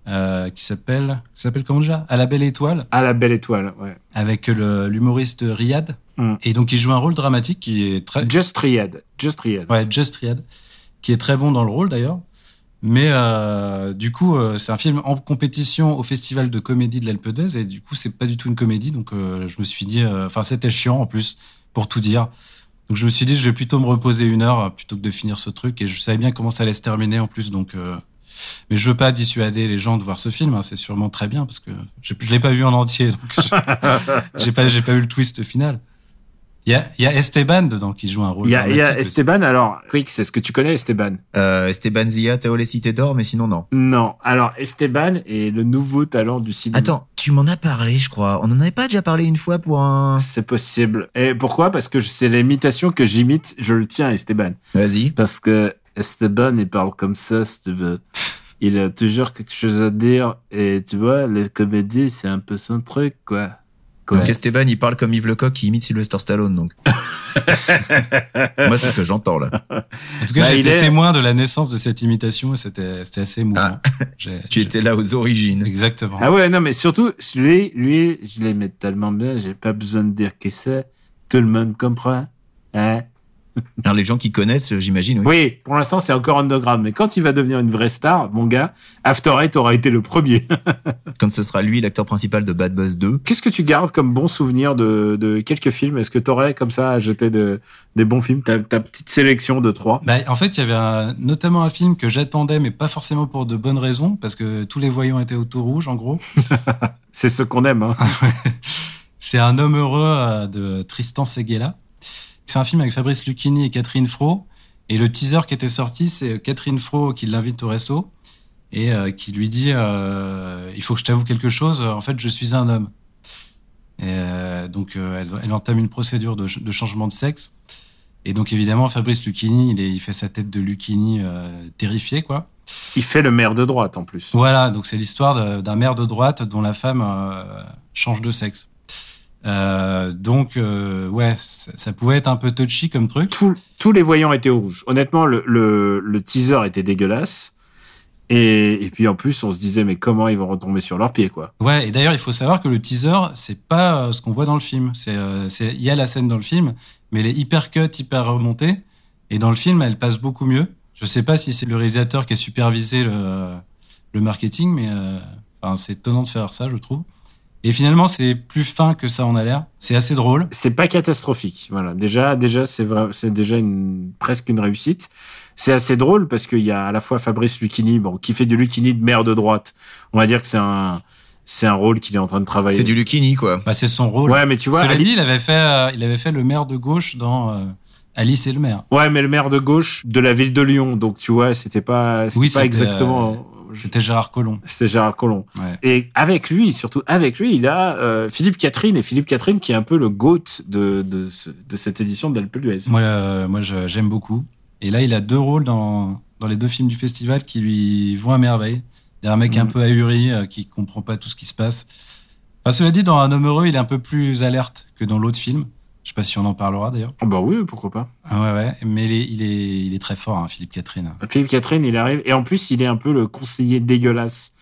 euh, qui s'appelle, qui s'appelle comment déjà? À la belle étoile, À la belle étoile, ouais. avec le- l'humoriste Riyad. Mm. Et donc, il joue un rôle dramatique qui est très, Just Riyad. Just Riyad. Ouais, Just Riyad, qui est très bon dans le rôle d'ailleurs. Mais euh, du coup, euh, c'est un film en compétition au festival de comédie de l'Alpe d'Huez et du coup, c'est pas du tout une comédie. Donc, euh, je me suis dit, enfin, c'était chiant en plus pour tout dire. Donc, je me suis dit, je vais plutôt me reposer une heure plutôt que de finir ce truc. Et je savais bien comment ça allait se terminer en plus. Donc, mais je veux pas dissuader les gens de voir ce film. hein, c'est sûrement très bien parce que j'ai- je l'ai pas vu en entier. Donc, je- [LAUGHS] j'ai pas, j'ai pas eu le twist final. Il y a, y a Esteban dedans qui joue un rôle. Il y a, il y a dramatique aussi. Esteban. Alors, Quick, c'est ce que tu connais, Esteban? Euh, Esteban Zia, Tao les cités d'or, mais sinon non. Non. Alors, Esteban est le nouveau talent du cinéma. Attends, tu m'en as parlé, je crois. On en avait pas déjà parlé une fois pour un. C'est possible. Et pourquoi? Parce que c'est l'imitation que j'imite. Je le tiens, Esteban. Vas-y. Parce que Esteban, il parle comme ça, si tu veux? Il a toujours quelque chose à dire. Et tu vois, les comédies, c'est un peu son truc, quoi. Quoi. Donc Esteban, il parle comme Yves Lecoq qui imite Sylvester Stallone, donc. [LAUGHS] Moi, c'est ce que j'entends là. En tout cas, Bah, j'ai été est- témoin de la naissance de cette imitation et c'était c'était assez émouvant. Ah. [LAUGHS] Tu étais là aux origines. Exactement. Ah ouais, non, mais surtout, lui, lui, je l'aimais tellement bien, j'ai pas besoin de dire que c'est. Tout le monde comprend. Hein? Alors, les gens qui connaissent, j'imagine, oui. Oui, pour l'instant, c'est encore underground, mais quand il va devenir une vraie star, mon gars, After Eight aura été le premier. [LAUGHS] Quand ce sera lui, l'acteur principal de Bad Buzz 2. Qu'est-ce que tu gardes comme bon souvenir de, de quelques films? Est-ce que t'aurais comme ça à jeter de, des bons films? Ta, ta petite sélection de trois Bah, en fait, il y avait un- notamment un film que j'attendais, mais pas forcément pour de bonnes raisons, parce que tous les voyants étaient au tout rouge, en gros. [LAUGHS] C'est ce qu'on aime. Hein. [LAUGHS] C'est Un homme heureux euh, de Tristan Seguela. C'est un film avec Fabrice Lucchini et Catherine Fro. Et le teaser qui était sorti, c'est Catherine Fro qui l'invite au resto et euh, qui lui dit euh, Il faut que je t'avoue quelque chose, en fait, je suis un homme. Et euh, donc, elle, elle entame une procédure de, ch- de changement de sexe. Et donc, évidemment, Fabrice Lucchini, il, est- il fait sa tête de Lucchini terrifié, quoi. Il fait le maire de droite en plus. Voilà, donc c'est l'histoire d'un maire de droite dont la femme change de sexe. Euh, donc, euh, ouais, ça, ça pouvait être un peu touchy comme truc. Tous- tous les voyants étaient au rouge. Honnêtement, le, le, le teaser était dégueulasse. Et, et puis en plus, on se disait, mais comment ils vont retomber sur leurs pieds, quoi? Ouais, et d'ailleurs, il faut savoir que le teaser, c'est pas euh, ce qu'on voit dans le film. C'est, c'est, il y a la scène dans le film, mais elle est hyper cut, hyper remontée. Et dans le film, elle passe beaucoup mieux. Je sais pas si c'est le réalisateur qui a supervisé le, le marketing, mais euh, enfin, c'est étonnant de faire ça, je trouve. Et finalement, c'est plus fin que ça en a l'air. C'est assez drôle. c'est pas catastrophique. Voilà. Déjà, déjà, c'est vrai, c'est déjà une, presque une réussite. C'est assez drôle parce qu'il y a à la fois Fabrice Lucchini, bon, qui fait du Lucchini de maire de droite. On va dire que c'est un, c'est un rôle qu'il est en train de travailler. C'est du Lucchini, quoi. Bah, c'est son rôle. Ouais, mais tu vois, Cela Ali- dit, il avait fait, euh, il avait fait le maire de gauche dans euh, Alice et le maire. ouais, mais le maire de gauche de la ville de Lyon. Donc, tu vois, c'était pas, c'était Oui, pas c'était, exactement, C'était Gérard Collomb. c'était Gérard Collomb. Ouais. Et avec lui, surtout avec lui, il a euh, Philippe Catherine et Philippe Catherine qui est un peu le goat de, de, ce- de cette édition d'Alpe d'Huez. Moi, euh, moi, j'aime beaucoup. Et là, il a deux rôles dans, dans les deux films du festival qui lui vont à merveille. Il y a un mec un Mhm. peu ahuri euh, qui comprend pas tout ce qui se passe. Enfin, cela dit, dans Un homme heureux, il est un peu plus alerte que dans l'autre film. Je sais pas si on en parlera d'ailleurs. Oh, bah oui, pourquoi pas. Ah ouais, ouais. Mais il est, il est, il est très fort, hein, Philippe Catherine. Philippe Catherine, il arrive. Et en plus, il est un peu le conseiller dégueulasse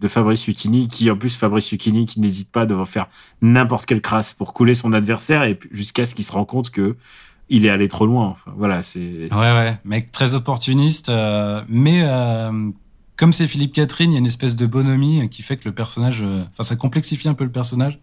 de Fabrice Lucchini, qui en plus, Fabrice Lucchini, qui n'hésite pas de faire n'importe quelle crasse pour couler son adversaire et jusqu'à ce qu'il se rend compte que il est allé trop loin. Enfin, voilà, c'est. Ouais, ouais. Mec très opportuniste. euh, mais euh, comme c'est Philippe Catherine, il y a une espèce de bonhomie qui fait que le personnage. euh, Enfin, ça complexifie un peu le personnage.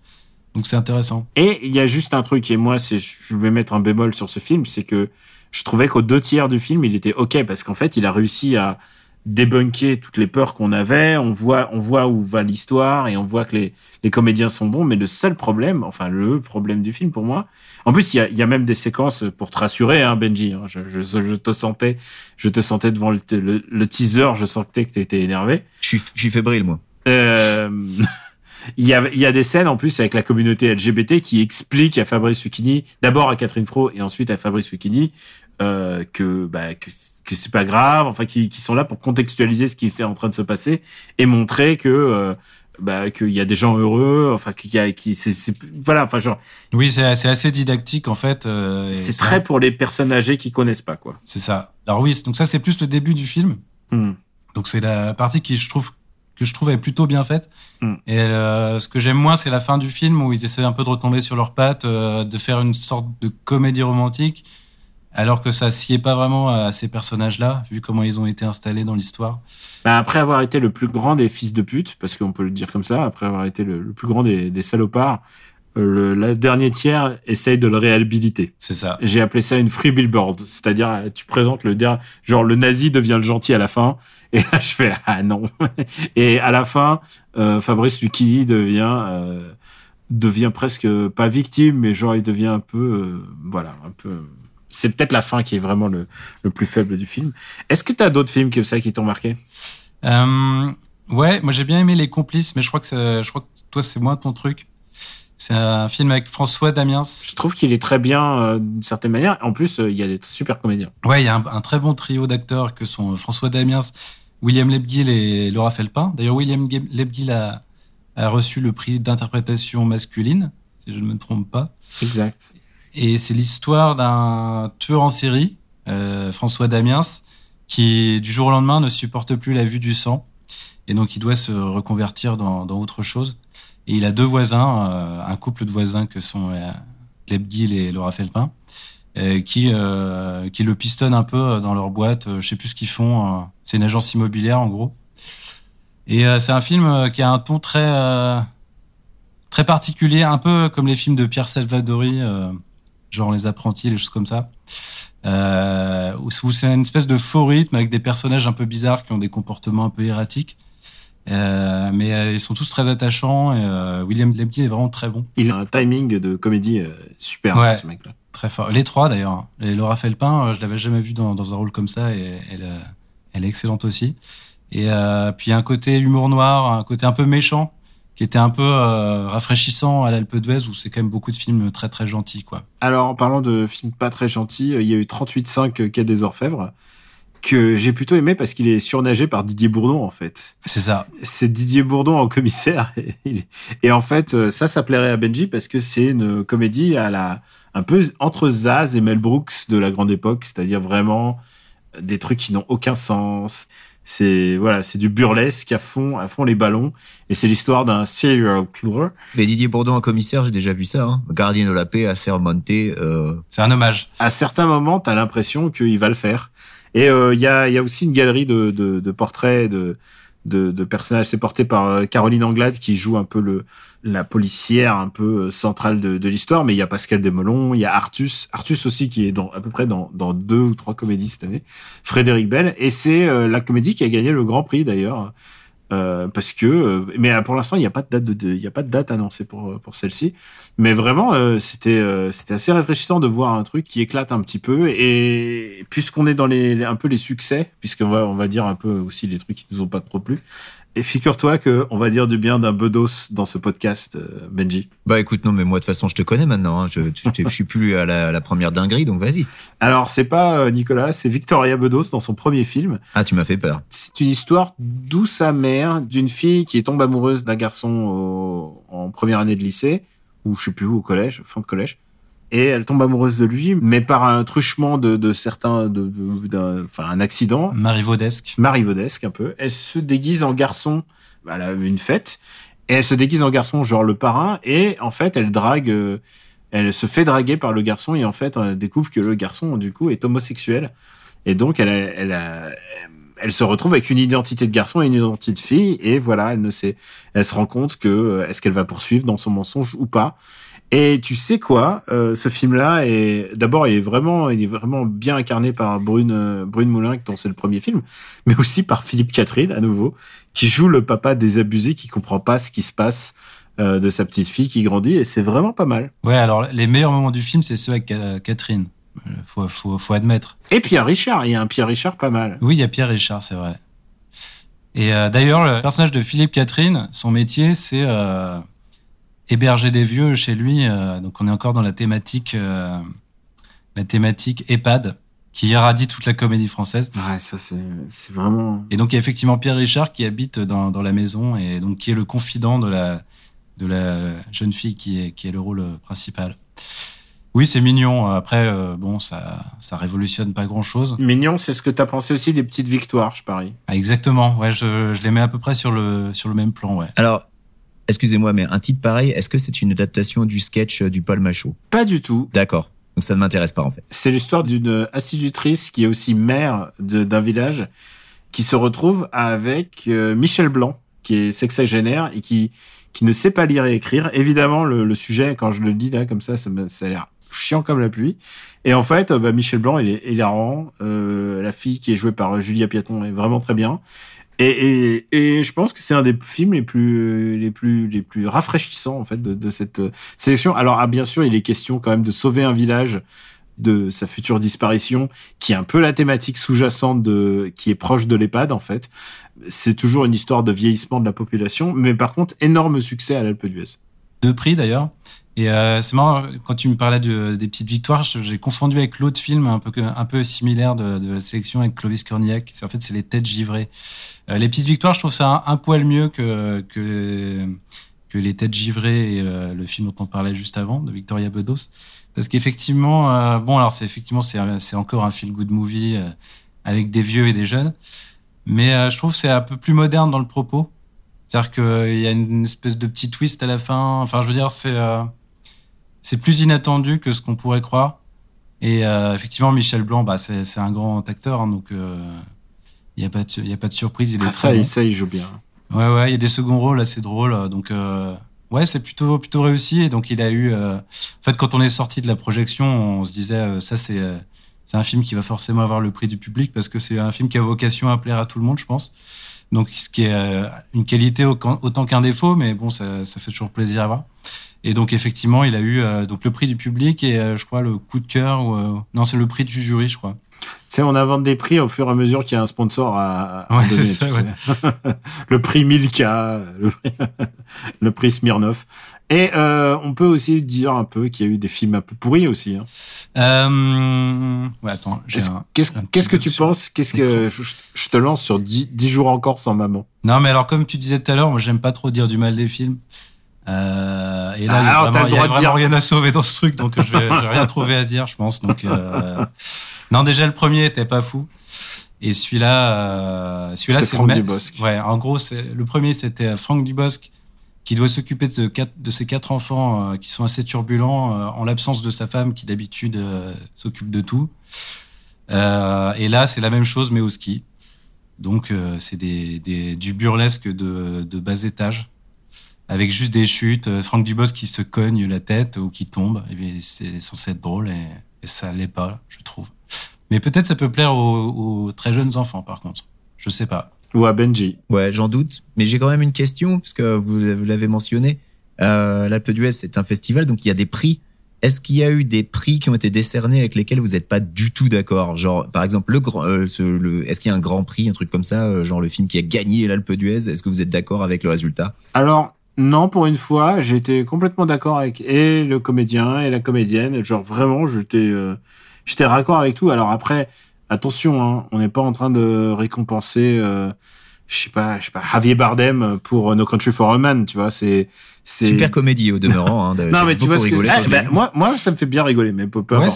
Donc c'est intéressant. Et il y a juste un truc, et moi, c'est, je vais mettre un bémol sur ce film, c'est que je trouvais qu'aux deux tiers du film, il était ok, parce qu'en fait, il a réussi à débunker toutes les peurs qu'on avait, on voit, on voit où va l'histoire, et on voit que les, les comédiens sont bons, mais le seul problème, enfin, le problème du film pour moi, en plus, il y a, il y a même des séquences pour te rassurer, hein, Benji, hein, je, je, je te sentais, je te sentais devant le, le, le teaser, je sentais que t'étais énervé. Je suis, je suis fébrile, moi. Euh, [LAUGHS] il y a, il y a des scènes en plus avec la communauté LGBT qui expliquent à Fabrice Lucchini, d'abord à Catherine Fro et ensuite à Fabrice Lucchini, euh, que, bah, que, que c'est pas grave, enfin, qui, qui sont là pour contextualiser ce qui est en train de se passer et montrer que, euh, bah, qu'il y a des gens heureux, enfin, qu'il y a, qui, c'est, voilà, enfin, genre, Oui, c'est c'est assez didactique en fait. euh, c'est ça- très pour les personnes âgées qui connaissent pas, quoi. C'est ça. Alors oui, donc ça c'est plus le début du film. Hmm. Donc c'est la partie qui je trouve que je trouve est plutôt bien faite. Mm. Et euh, ce que j'aime moins, c'est la fin du film où ils essaient un peu de retomber sur leurs pattes, euh, de faire une sorte de comédie romantique, alors que ça s'y est pas vraiment à ces personnages-là, vu comment ils ont été installés dans l'histoire. Bah, après avoir été le plus grand des fils de pute, parce qu'on peut le dire comme ça, après avoir été le, le plus grand des, des salopards, le, le dernier tiers essaye de le réhabiliter. C'est ça. J'ai appelé ça une free billboard, c'est-à-dire tu présentes le dernier, genre le nazi devient le gentil à la fin, [LAUGHS] et là je fais ah non. [LAUGHS] Et à la fin, euh, Fabrice Lucchini devient euh, devient presque pas victime, mais genre il devient un peu euh, voilà un peu. C'est peut-être la fin qui est vraiment le, le plus faible du film. Est-ce que tu as d'autres films comme ça qui t'ont marqué? Euh, ouais, moi j'ai bien aimé Les Complices, mais je crois que, ça- je crois que toi c'est moins ton truc. C'est un film avec François Damiens. Je trouve qu'il est très bien euh, d'une certaine manière. En plus, euh, il y a des super comédiens. Ouais, il y a un, un très bon trio d'acteurs que sont François Damiens, William Lebguil et Laura Felpin. D'ailleurs, William Lebguil a, a reçu le prix d'interprétation masculine. si je ne me trompe pas. Exact. Et c'est l'histoire d'un tueur en série, euh, François Damiens, qui du jour au lendemain ne supporte plus la vue du sang. Et donc il doit se reconvertir dans, dans autre chose. Et il a deux voisins, euh, un couple de voisins que sont euh, Gill et Laura Felpin, euh, qui, euh, qui le pistonnent un peu dans leur boîte. Je sais plus ce qu'ils font. C'est une agence immobilière en gros. Et c'est un film qui a un ton très très particulier, un peu comme les films de Pierre Salvadori, genre Les Apprentis, les choses comme ça. Où c'est une espèce de faux rythme avec des personnages un peu bizarres qui ont des comportements un peu erratiques. Euh, mais euh, ils sont tous très attachants et euh, William Lemke est vraiment très bon, Il a un timing de comédie super, Ouais. ce mec-là. très fort. Les trois d'ailleurs. Et Laura Felpin, je l'avais jamais vue dans, dans un rôle comme ça et elle, elle est excellente aussi. Et puis un côté humour noir, un côté un peu méchant qui était un peu rafraîchissant à l'Alpe d'Huez où c'est quand même beaucoup de films très très gentils quoi. Alors, en parlant de films pas très gentils, il y a eu 38.5 Quai des Orfèvres, que j'ai plutôt aimé parce qu'il est surnagé par Didier Bourdon, en fait. C'est ça. C'est Didier Bourdon en commissaire. [LAUGHS] Et, en fait, euh, ça, ça plairait à Benji parce que c'est une comédie à la, un peu entre Zaz et Mel Brooks de la grande époque, c'est-à-dire vraiment des trucs qui n'ont aucun sens. C'est, voilà, c'est du burlesque à fond, à fond les ballons. Et c'est l'histoire d'un serial killer. Mais Didier Bourdon en commissaire, j'ai déjà vu ça. Hein. Gardien de la paix, à Sermonte. Euh... C'est un hommage. à certains moments, t'as l'impression qu'il va le faire. Et euh, il y, a, y a aussi une galerie de, de, de portraits de, de, de personnages. C'est porté par euh, Caroline Anglade qui joue un peu le la policière un peu euh, centrale de, de l'histoire. Mais il y a Pascal Desmelons, il y a Artus, Artus aussi qui est dans à peu près dans, dans deux ou trois comédies cette année. Frédéric Bell et c'est euh, la comédie qui a gagné le Grand Prix d'ailleurs. Euh, parce que euh, mais euh, pour l'instant il n'y a pas de date de, il a pas de date annoncée pour pour celle-ci. Mais vraiment euh, c'était c'était assez rafraîchissant de voir un truc qui éclate un petit peu. Et puisqu'on est dans les- un peu les succès puisqu'on va on va dire un peu aussi les trucs qui nous ont pas trop plu et figure-toi que on va dire du bien d'un Bedos dans ce podcast euh, Benji Bah écoute, non, mais moi de toute façon, je te connais maintenant. Hein. Je, je, je, je suis plus à la, à la première dinguerie, donc vas-y. alors c'est pas euh, Nicolas c'est Victoria Bedos dans son premier film Ah, tu m'as fait peur. C'est une histoire douce amère d'une fille qui tombe amoureuse d'un garçon au- en première année de lycée, ou je sais plus où, au collège, fin de collège. Et elle tombe amoureuse de lui, mais par un truchement de, de certains, de, enfin un accident, Marie Vaudesque. marivaudesque un peu. Elle se déguise en garçon, bah, elle a une fête, et elle se déguise en garçon, genre le parrain, et en fait elle drague, euh, elle se fait draguer par le garçon, et en fait elle découvre que le garçon du coup est homosexuel, et donc elle, a- elle, a- elle se retrouve avec une identité de garçon et une identité de fille, et voilà, elle ne sait, elle se rend compte que euh, est-ce qu'elle va poursuivre dans son mensonge ou pas. Et tu sais quoi, euh, ce film-là est d'abord il est vraiment il est vraiment bien incarné par Brune euh, Brune Moulin dont c'est le premier film, mais aussi par Philippe Catherine à nouveau qui joue le papa désabusé qui comprend pas ce qui se passe euh, de sa petite fille qui grandit et c'est vraiment pas mal. Ouais, alors les meilleurs moments du film, c'est ceux avec euh, Catherine. Euh, Faut, faut, faut admettre. Et Pierre Richard, il y a un Pierre Richard pas mal. Oui, il y a Pierre Richard, c'est vrai. Et euh, d'ailleurs, le personnage de Philippe Catherine, son métier, c'est euh, héberger des vieux chez lui. euh, donc on est encore dans la thématique, euh, la thématique EHPAD, qui irradie toute la comédie française. Ouais, ça c'est c'est vraiment Et donc il y a effectivement Pierre Richard qui habite dans, dans la maison et donc qui est le confident de la, de la jeune fille qui est, qui est le rôle principal. Oui, c'est mignon. Après, euh, bon, ça, ça révolutionne pas grand chose. mignon. C'est ce que t'as pensé aussi des petites victoires, je parie. Ah, exactement. Ouais, je, je les mets à peu près sur le, sur le même plan, ouais. Alors, excusez-moi, mais un titre pareil, est-ce que c'est une adaptation du sketch euh, du Paul Machaut? Pas du tout. D'accord. Donc ça ne m'intéresse pas en fait. C'est l'histoire d'une institutrice qui est aussi mère d'un village qui se retrouve avec euh, Michel Blanc, qui est sexagénaire et qui, qui ne sait pas lire et écrire. Évidemment, le, le sujet, quand je le dis là comme ça, ça, ça a l'air chiant comme la pluie. Et en fait, euh, bah, Michel Blanc, il est hilarant. Euh, la fille qui est jouée par Julia Piaton est vraiment très bien. Et, je pense que c'est un des films les plus les plus les plus rafraîchissants en fait de, cette sélection. Alors ah, bien sûr, il est question quand même de sauver un village de sa future disparition, qui est un peu la thématique sous-jacente de qui est proche de l'EHPAD en fait. C'est toujours une histoire de vieillissement de la population, mais par contre énorme succès à l'Alpe d'Huez. Deux prix d'ailleurs. Et euh, c'est marrant, quand tu me parlais de, des petites victoires, j'ai confondu avec l'autre film un peu, similaire de, la sélection avec Clovis Cornillac. En fait, c'est Les Têtes Givrées. Euh, les petites victoires, je trouve ça un, poil mieux que, Les Têtes Givrées et le, le film dont on parlait juste avant, de Victoria Bedos. Parce qu'effectivement, euh, bon, alors c'est effectivement, c'est encore un feel-good movie euh, avec des vieux et des jeunes. Mais euh, je trouve c'est un peu plus moderne dans le propos. C'est-à-dire qu'il y a une espèce de petit twist à la fin. Enfin, je veux dire, c'est euh, c'est plus inattendu que ce qu'on pourrait croire. Et euh, effectivement, Michel Blanc, bah, c'est un grand acteur, hein, donc euh, il y a pas de, y a pas de surprise. Il est Ah, très ça, bon. il- ça, il joue bien. Ouais, ouais, il y a des seconds rôles assez drôles. euh, Donc, euh, ouais, c'est plutôt, plutôt réussi. Et donc, il a eu. euh, En fait, quand on est sorti de la projection, on se disait, euh, ça, c'est, euh, c'est un film qui va forcément avoir le prix du public parce que c'est un film qui a vocation à plaire à tout le monde, je pense. Donc, ce qui est euh, une qualité au- autant qu'un défaut, mais bon, ça, ça fait toujours plaisir à voir. Et donc, effectivement, il a eu euh, donc le prix du public et euh, je crois le coup de cœur. Ou, non, c'est le prix du jury, je crois. Tu sais, on invente des prix au fur et à mesure qu'il y a un sponsor à, à Ouais, donner, c'est ça, ouais. [LAUGHS] le prix Milka, le prix, [LAUGHS] le prix Smirnov. Et euh, on peut aussi dire un peu qu'il y a eu des films un peu pourris aussi. Hein. Euh... Ouais, attends, Qu'est-ce que tu penses? Qu'est-ce que je, je te lance sur 10, 10 jours encore sans maman Non, mais alors, comme tu disais tout à l'heure, moi, j'aime pas trop dire du mal des films. Euh, et là, Ah, il y a alors, t'as vraiment, il y a rien à sauver dans ce truc, donc je vais, j'ai rien trouvé à dire, je pense. Donc, euh... non, déjà, le premier était pas fou. Et celui-là, euh... celui-là, C'est Franck Dubosc. Ouais, en gros, le premier, c'était Franck Dubosc, qui doit s'occuper de, ses quatre enfants, euh, qui sont assez turbulents, euh, en l'absence de sa femme, qui d'habitude euh, s'occupe de tout. Et là, c'est la même chose, mais au ski. Donc, c'est du burlesque de, bas étage, avec juste des chutes. Franck Dubosc qui se cogne la tête ou qui tombe. Bien, c'est censé être drôle et, et ça l'est pas, je trouve. Mais peut-être ça peut plaire aux, très jeunes enfants, par contre. Je sais pas. Ou à Benji Ouais, j'en doute. Mais j'ai quand même une question, parce que vous, vous l'avez mentionné. Euh, L'Alpe d'Huez, c'est un festival, donc il y a des prix. Est-ce qu'il y a eu des prix qui ont été décernés avec lesquels vous n'êtes pas du tout d'accord? Genre, par exemple, le grand, euh, ce- le, est-ce qu'il y a un grand prix, un truc comme ça, euh, genre le film qui a gagné l'Alpe d'Huez? Est-ce que vous êtes d'accord avec le résultat? Alors, non, pour une fois, j'ai été complètement d'accord avec et le comédien et la comédienne. Genre, vraiment, j'étais euh, j'étais raccord avec tout. Alors après, attention, hein, on n'est pas en train de récompenser, euh, je sais pas, je sais pas, Javier Bardem pour No Country for a Man, tu vois, c'est... Super comédie au demeurant. Hein, Non, mais tu vois ce que... Ah, bah, l'ai vu. moi, moi, ça me fait bien rigoler, mais peu, peu ouais,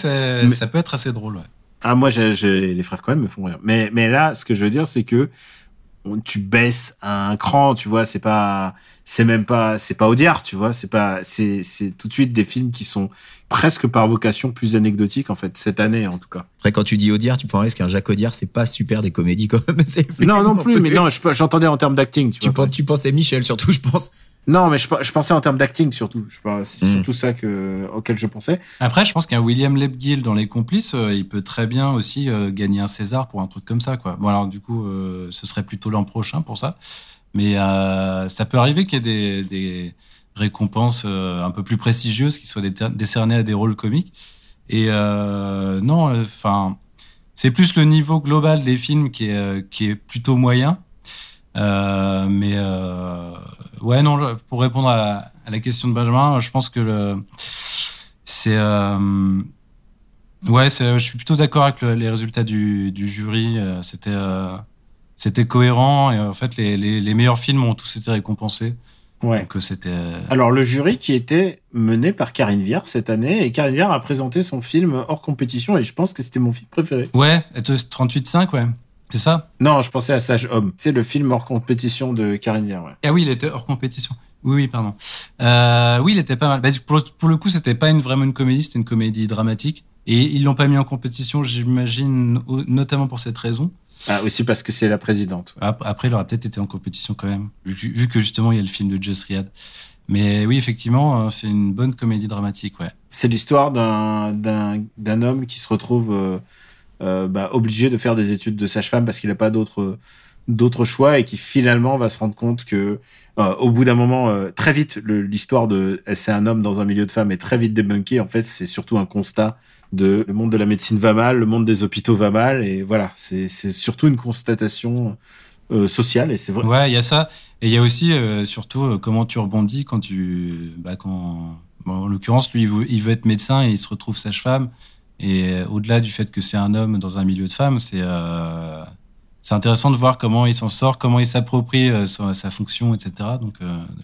Mais- ça peut être assez drôle. Ouais. Ah, moi, j'ai, les frères quand même me font rire. Mais, mais là, ce que je veux dire, c'est que on- tu baisses un cran, tu vois, c'est pas, c'est même pas, c'est pas Audiard, tu vois, c'est pas, c'est, c'est tout de suite des films qui sont presque par vocation plus anecdotiques, en fait, cette année, en tout cas. Après, quand tu dis Audiard, tu risque qu'un Jacques Audiard, c'est pas super des comédies quand même. [LAUGHS] c'est Non, non plus, mais non, je- j'entendais en termes d'acting, tu, Tu, vois. penses, tu pensais Michel surtout, je pense. Non, mais je, je pensais en termes d'acting, surtout. Je, pense- c'est Mm. surtout ça que, auquel je pensais. Après, je pense qu'un William Lebguil dans Les Complices, euh, il peut très bien aussi euh, gagner un César pour un truc comme ça, quoi. Bon, alors du coup, euh, ce serait plutôt l'an prochain pour ça. Mais euh, ça peut arriver qu'il y ait des, des récompenses euh, un peu plus prestigieuses qui soient décernées à des rôles comiques. Et euh, non, enfin, c'est plus le niveau global des films qui est, euh, qui est plutôt moyen. Euh, mais euh, ouais, non, pour répondre à, la question de Benjamin, je pense que c'est euh, ouais, je suis plutôt d'accord avec le- les résultats du, jury. euh, C'était euh, cohérent et en fait les, les meilleurs films ont tous été récompensés. Ouais. Euh, c'était Alors, le jury qui était mené par Karine Viard cette année, et Karine Viard a présenté son film hors compétition, et je pense que c'était mon film préféré. ouais, 38.5 ouais, c'est ça? Non, je pensais à Sage Homme. C'est le film hors compétition de Karine Viard, ouais. Ah oui, il était hors compétition. Oui, oui, pardon. Euh, oui, il était pas mal. Bah, pour, le- pour le coup, c'était pas une, vraiment une comédie, c'était une comédie dramatique. Et ils l'ont pas mis en compétition, j'imagine, notamment pour cette raison. Ah, aussi parce que c'est la présidente. ouais. Après, il aurait peut-être été en compétition quand même, vu que, vu que justement il y a le film de Just Riyad. Mais oui, effectivement, euh, c'est une bonne comédie dramatique, ouais. C'est l'histoire d'un, d'un, d'un homme qui se retrouve euh, euh, bah, obligé de faire des études de sage-femme parce qu'il n'a pas d'autre, d'autre choix et qui finalement va se rendre compte que euh, au bout d'un moment, euh, très vite, l'histoire de c'est un homme dans un milieu de femmes est très vite débunkée. En fait, c'est surtout un constat le monde de la médecine va mal, le monde des hôpitaux va mal, et voilà, c'est, surtout une constatation euh, sociale et c'est vrai. Ouais, il y a ça. Et il y a aussi, euh, surtout, euh, comment tu rebondis quand tu. Bah, quand... en l'occurrence, lui, il veut, être médecin et il se retrouve sage-femme. Et au-delà du fait que c'est un homme dans un milieu de femmes, c'est. C'est intéressant de voir comment il s'en sort, comment il s'approprie sa, sa fonction, etc. Donc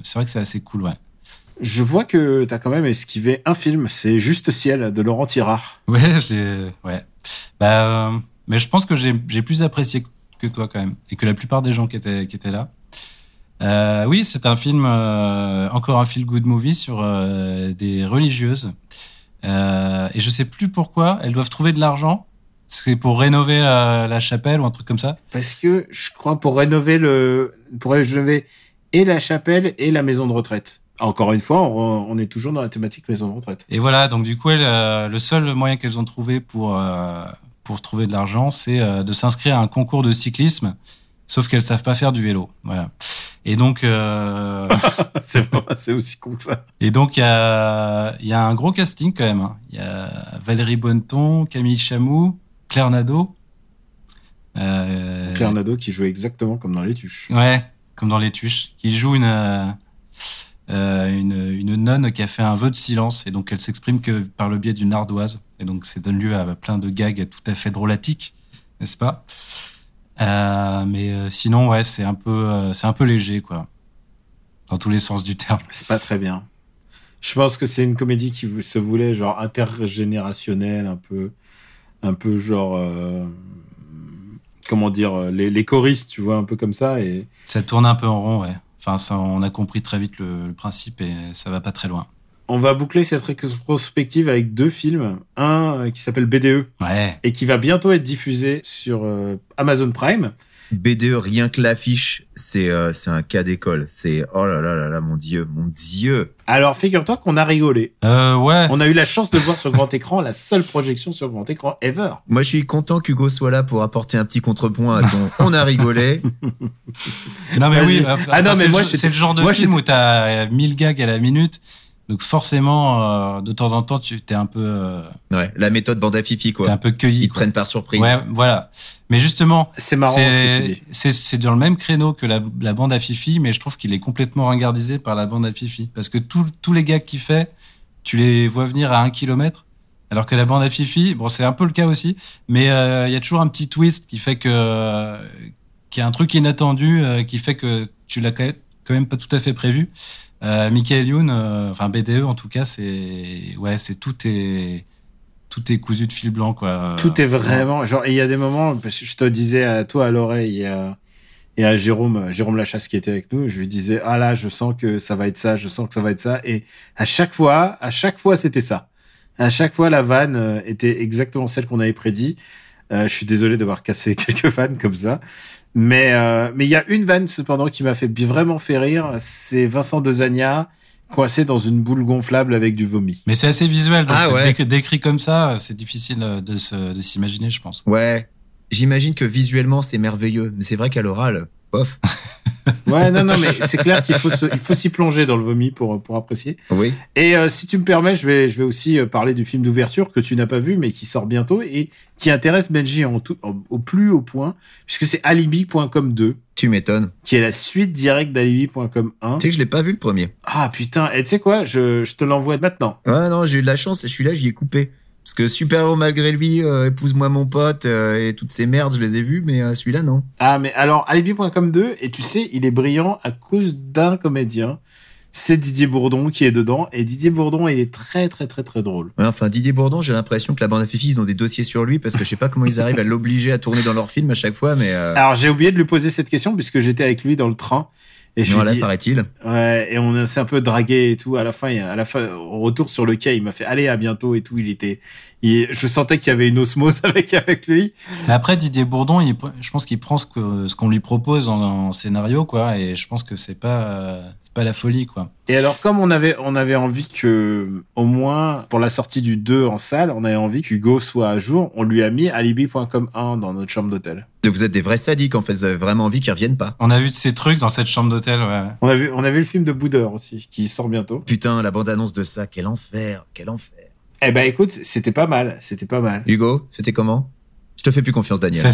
c'est vrai que c'est assez cool, ouais. Je vois que t'as quand même esquivé un film, c'est Juste Ciel de Laurent Tirard. [LAUGHS] Ouais, je l'ai. Ouais. Bah, euh, mais je pense que j'ai j'ai plus apprécié que toi quand même, et que la plupart des gens qui étaient qui étaient là. Euh, oui, c'est un film, euh, encore un feel good movie sur euh, des religieuses. Euh, et je sais plus pourquoi elles doivent trouver de l'argent. C'est pour rénover la, la chapelle ou un truc comme ça? Parce que je crois pour rénover le, pour rénover et la chapelle et la maison de retraite. Encore une fois, on, on est toujours dans la thématique maison de retraite. Et voilà, donc du coup, euh, le seul moyen qu'elles ont trouvé pour euh, pour trouver de l'argent, c'est euh, de s'inscrire à un concours de cyclisme. Sauf qu'elles savent pas faire du vélo, voilà. Et donc, euh, [LAUGHS] c'est aussi con que ça. et donc il y a il y a un gros casting quand même. hein. Il y a Valérie Bonneton, Camille Chamou, Claire Nadeau. Claire Nadeau qui joue exactement comme dans les tuches. Ouais, comme dans les tuches, qui joue une, euh, une, une nonne qui a fait un vœu de silence et donc elle s'exprime que par le biais d'une ardoise et donc ça donne lieu à plein de gags tout à fait drôlatiques, n'est-ce pas? Euh, Mais euh, sinon, ouais, c'est un peu, c'est un peu léger, quoi, dans tous les sens du terme. C'est pas très bien. Je pense que c'est une comédie qui se voulait genre intergénérationnelle, un peu, un peu genre, euh, comment dire, les, les choristes, tu vois, un peu comme ça. Et Ça tourne un peu en rond, ouais. Enfin, ça, on a compris très vite le, le principe et ça va pas très loin. on va boucler cette rétrospective avec deux films. Un euh, qui s'appelle BDE Ouais. et qui va bientôt être diffusé sur euh, Amazon Prime. BDE, rien que l'affiche, c'est euh, c'est un cas d'école. C'est oh là là là là, mon dieu, mon dieu. Alors, figure-toi qu'on a rigolé. Euh, ouais. On a eu la chance de voir sur grand écran la seule projection sur grand écran ever. Moi, je suis content qu'Hugo soit là pour apporter un petit contrepoint à ton. On a rigolé. [LAUGHS] Non mais oui, Ah non, mais moi, c'est le genre de moi, film où t'as 1000 gags à la minute, donc forcément euh, de temps en temps tu t'es un peu euh, Ouais, la méthode bande à fifi t'es quoi. un peu cueilli. Ils te quoi. prennent par surprise. Ouais, voilà. Mais justement, C'est marrant ce que tu c'est dis. c'est c'est dans le même créneau que la, la bande à Fifi, mais je trouve qu'il est complètement ringardisé par la bande à Fifi parce que tous tous les gags qu'il fait, tu les vois venir à un kilomètre. Alors que la bande à Fifi, bon, c'est un peu le cas aussi, mais euh, il y a toujours un petit twist qui fait que euh, qu'il y a un truc inattendu euh, qui fait que tu l'as quand même pas tout à fait prévu. Euh, Michael Youn, euh, enfin BDE en tout cas, c'est ouais, c'est tout est tout est cousu de fil blanc quoi. Tout est vraiment genre il y a des moments parce que je te disais à toi à l'oreille et à, et à Jérôme Jérôme Lachasse qui était avec nous je lui disais ah là je sens que ça va être ça je sens que ça va être ça. Et à chaque fois à chaque fois c'était ça. À chaque fois la vanne euh, était exactement celle qu'on avait prédit. Euh, je suis désolé d'avoir cassé [LAUGHS] quelques vannes comme ça mais euh, mais il y a une vanne cependant qui m'a fait vraiment fait rire c'est Vincent Dezagna coincé dans une boule gonflable avec du vomi Mais c'est assez visuel, donc Ah ouais. déc- décrit comme ça, c'est difficile euh, de se- de s'imaginer, je pense. Ouais. J'imagine que visuellement c'est merveilleux, mais c'est vrai qu'à l'oral, bof. [LAUGHS] ouais non non mais c'est clair qu'il faut se- il faut s'y plonger dans le vomi pour pour apprécier Oui. Et euh, si tu me permets, je vais, je vais aussi euh, parler du film d'ouverture que tu n'as pas vu, mais qui sort bientôt et qui intéresse Benji en tout, en- au plus haut point, puisque c'est Alibi.com 2, Tu m'étonnes. qui est la suite directe d'Alibi.com 1. Tu sais que je l'ai pas vu le premier. Ah putain, et tu sais quoi, je, je te l'envoie maintenant. Ouais, non, j'ai eu de la chance. Je suis là, j'y ai coupé. Parce que Super malgré lui, euh, épouse-moi mon pote euh, et toutes ces merdes, je les ai vues, mais euh, celui-là non. Ah mais alors Alibi.com 2, et tu sais, il est brillant à cause d'un comédien. C'est Didier Bourdon qui est dedans, et Didier Bourdon, il est très très très très drôle. Ouais, enfin, Didier Bourdon, j'ai l'impression que la bande à Fifi, ils ont des dossiers sur lui parce que je sais pas comment ils arrivent à l'obliger à tourner dans leur film à chaque fois, mais Alors j'ai oublié de lui poser cette question puisque j'étais avec lui dans le train. Et je voilà, paraît-il. Ouais, et on s'est un peu dragué et tout. À la fin, à la fin, au retour sur le quai, il m'a fait allez à bientôt et tout. Il était, je sentais qu'il y avait une osmose [LAUGHS] avec avec lui. Mais après, Didier Bourdon, il, je pense qu'il prend ce qu'on lui propose en, en scénario, quoi, et je pense que c'est pas euh, c'est pas la folie, quoi. Et alors, comme on avait, on avait envie que, au moins, pour la sortie du 2 en salle, on avait envie qu'Hugo soit à jour, on lui a mis alibi.com 1 dans notre chambre d'hôtel. Vous êtes des vrais sadiques en fait, vous avez vraiment envie qu'ils reviennent pas. On a vu de ces trucs dans cette chambre d'hôtel, ouais. On a vu, on a vu le film de Boudeur aussi, qui sort bientôt. Putain, la bande-annonce de ça, quel enfer, quel enfer. Eh ben, écoute, c'était pas mal, c'était pas mal. Hugo, c'était comment? Je te fais plus confiance, Daniel. [LAUGHS]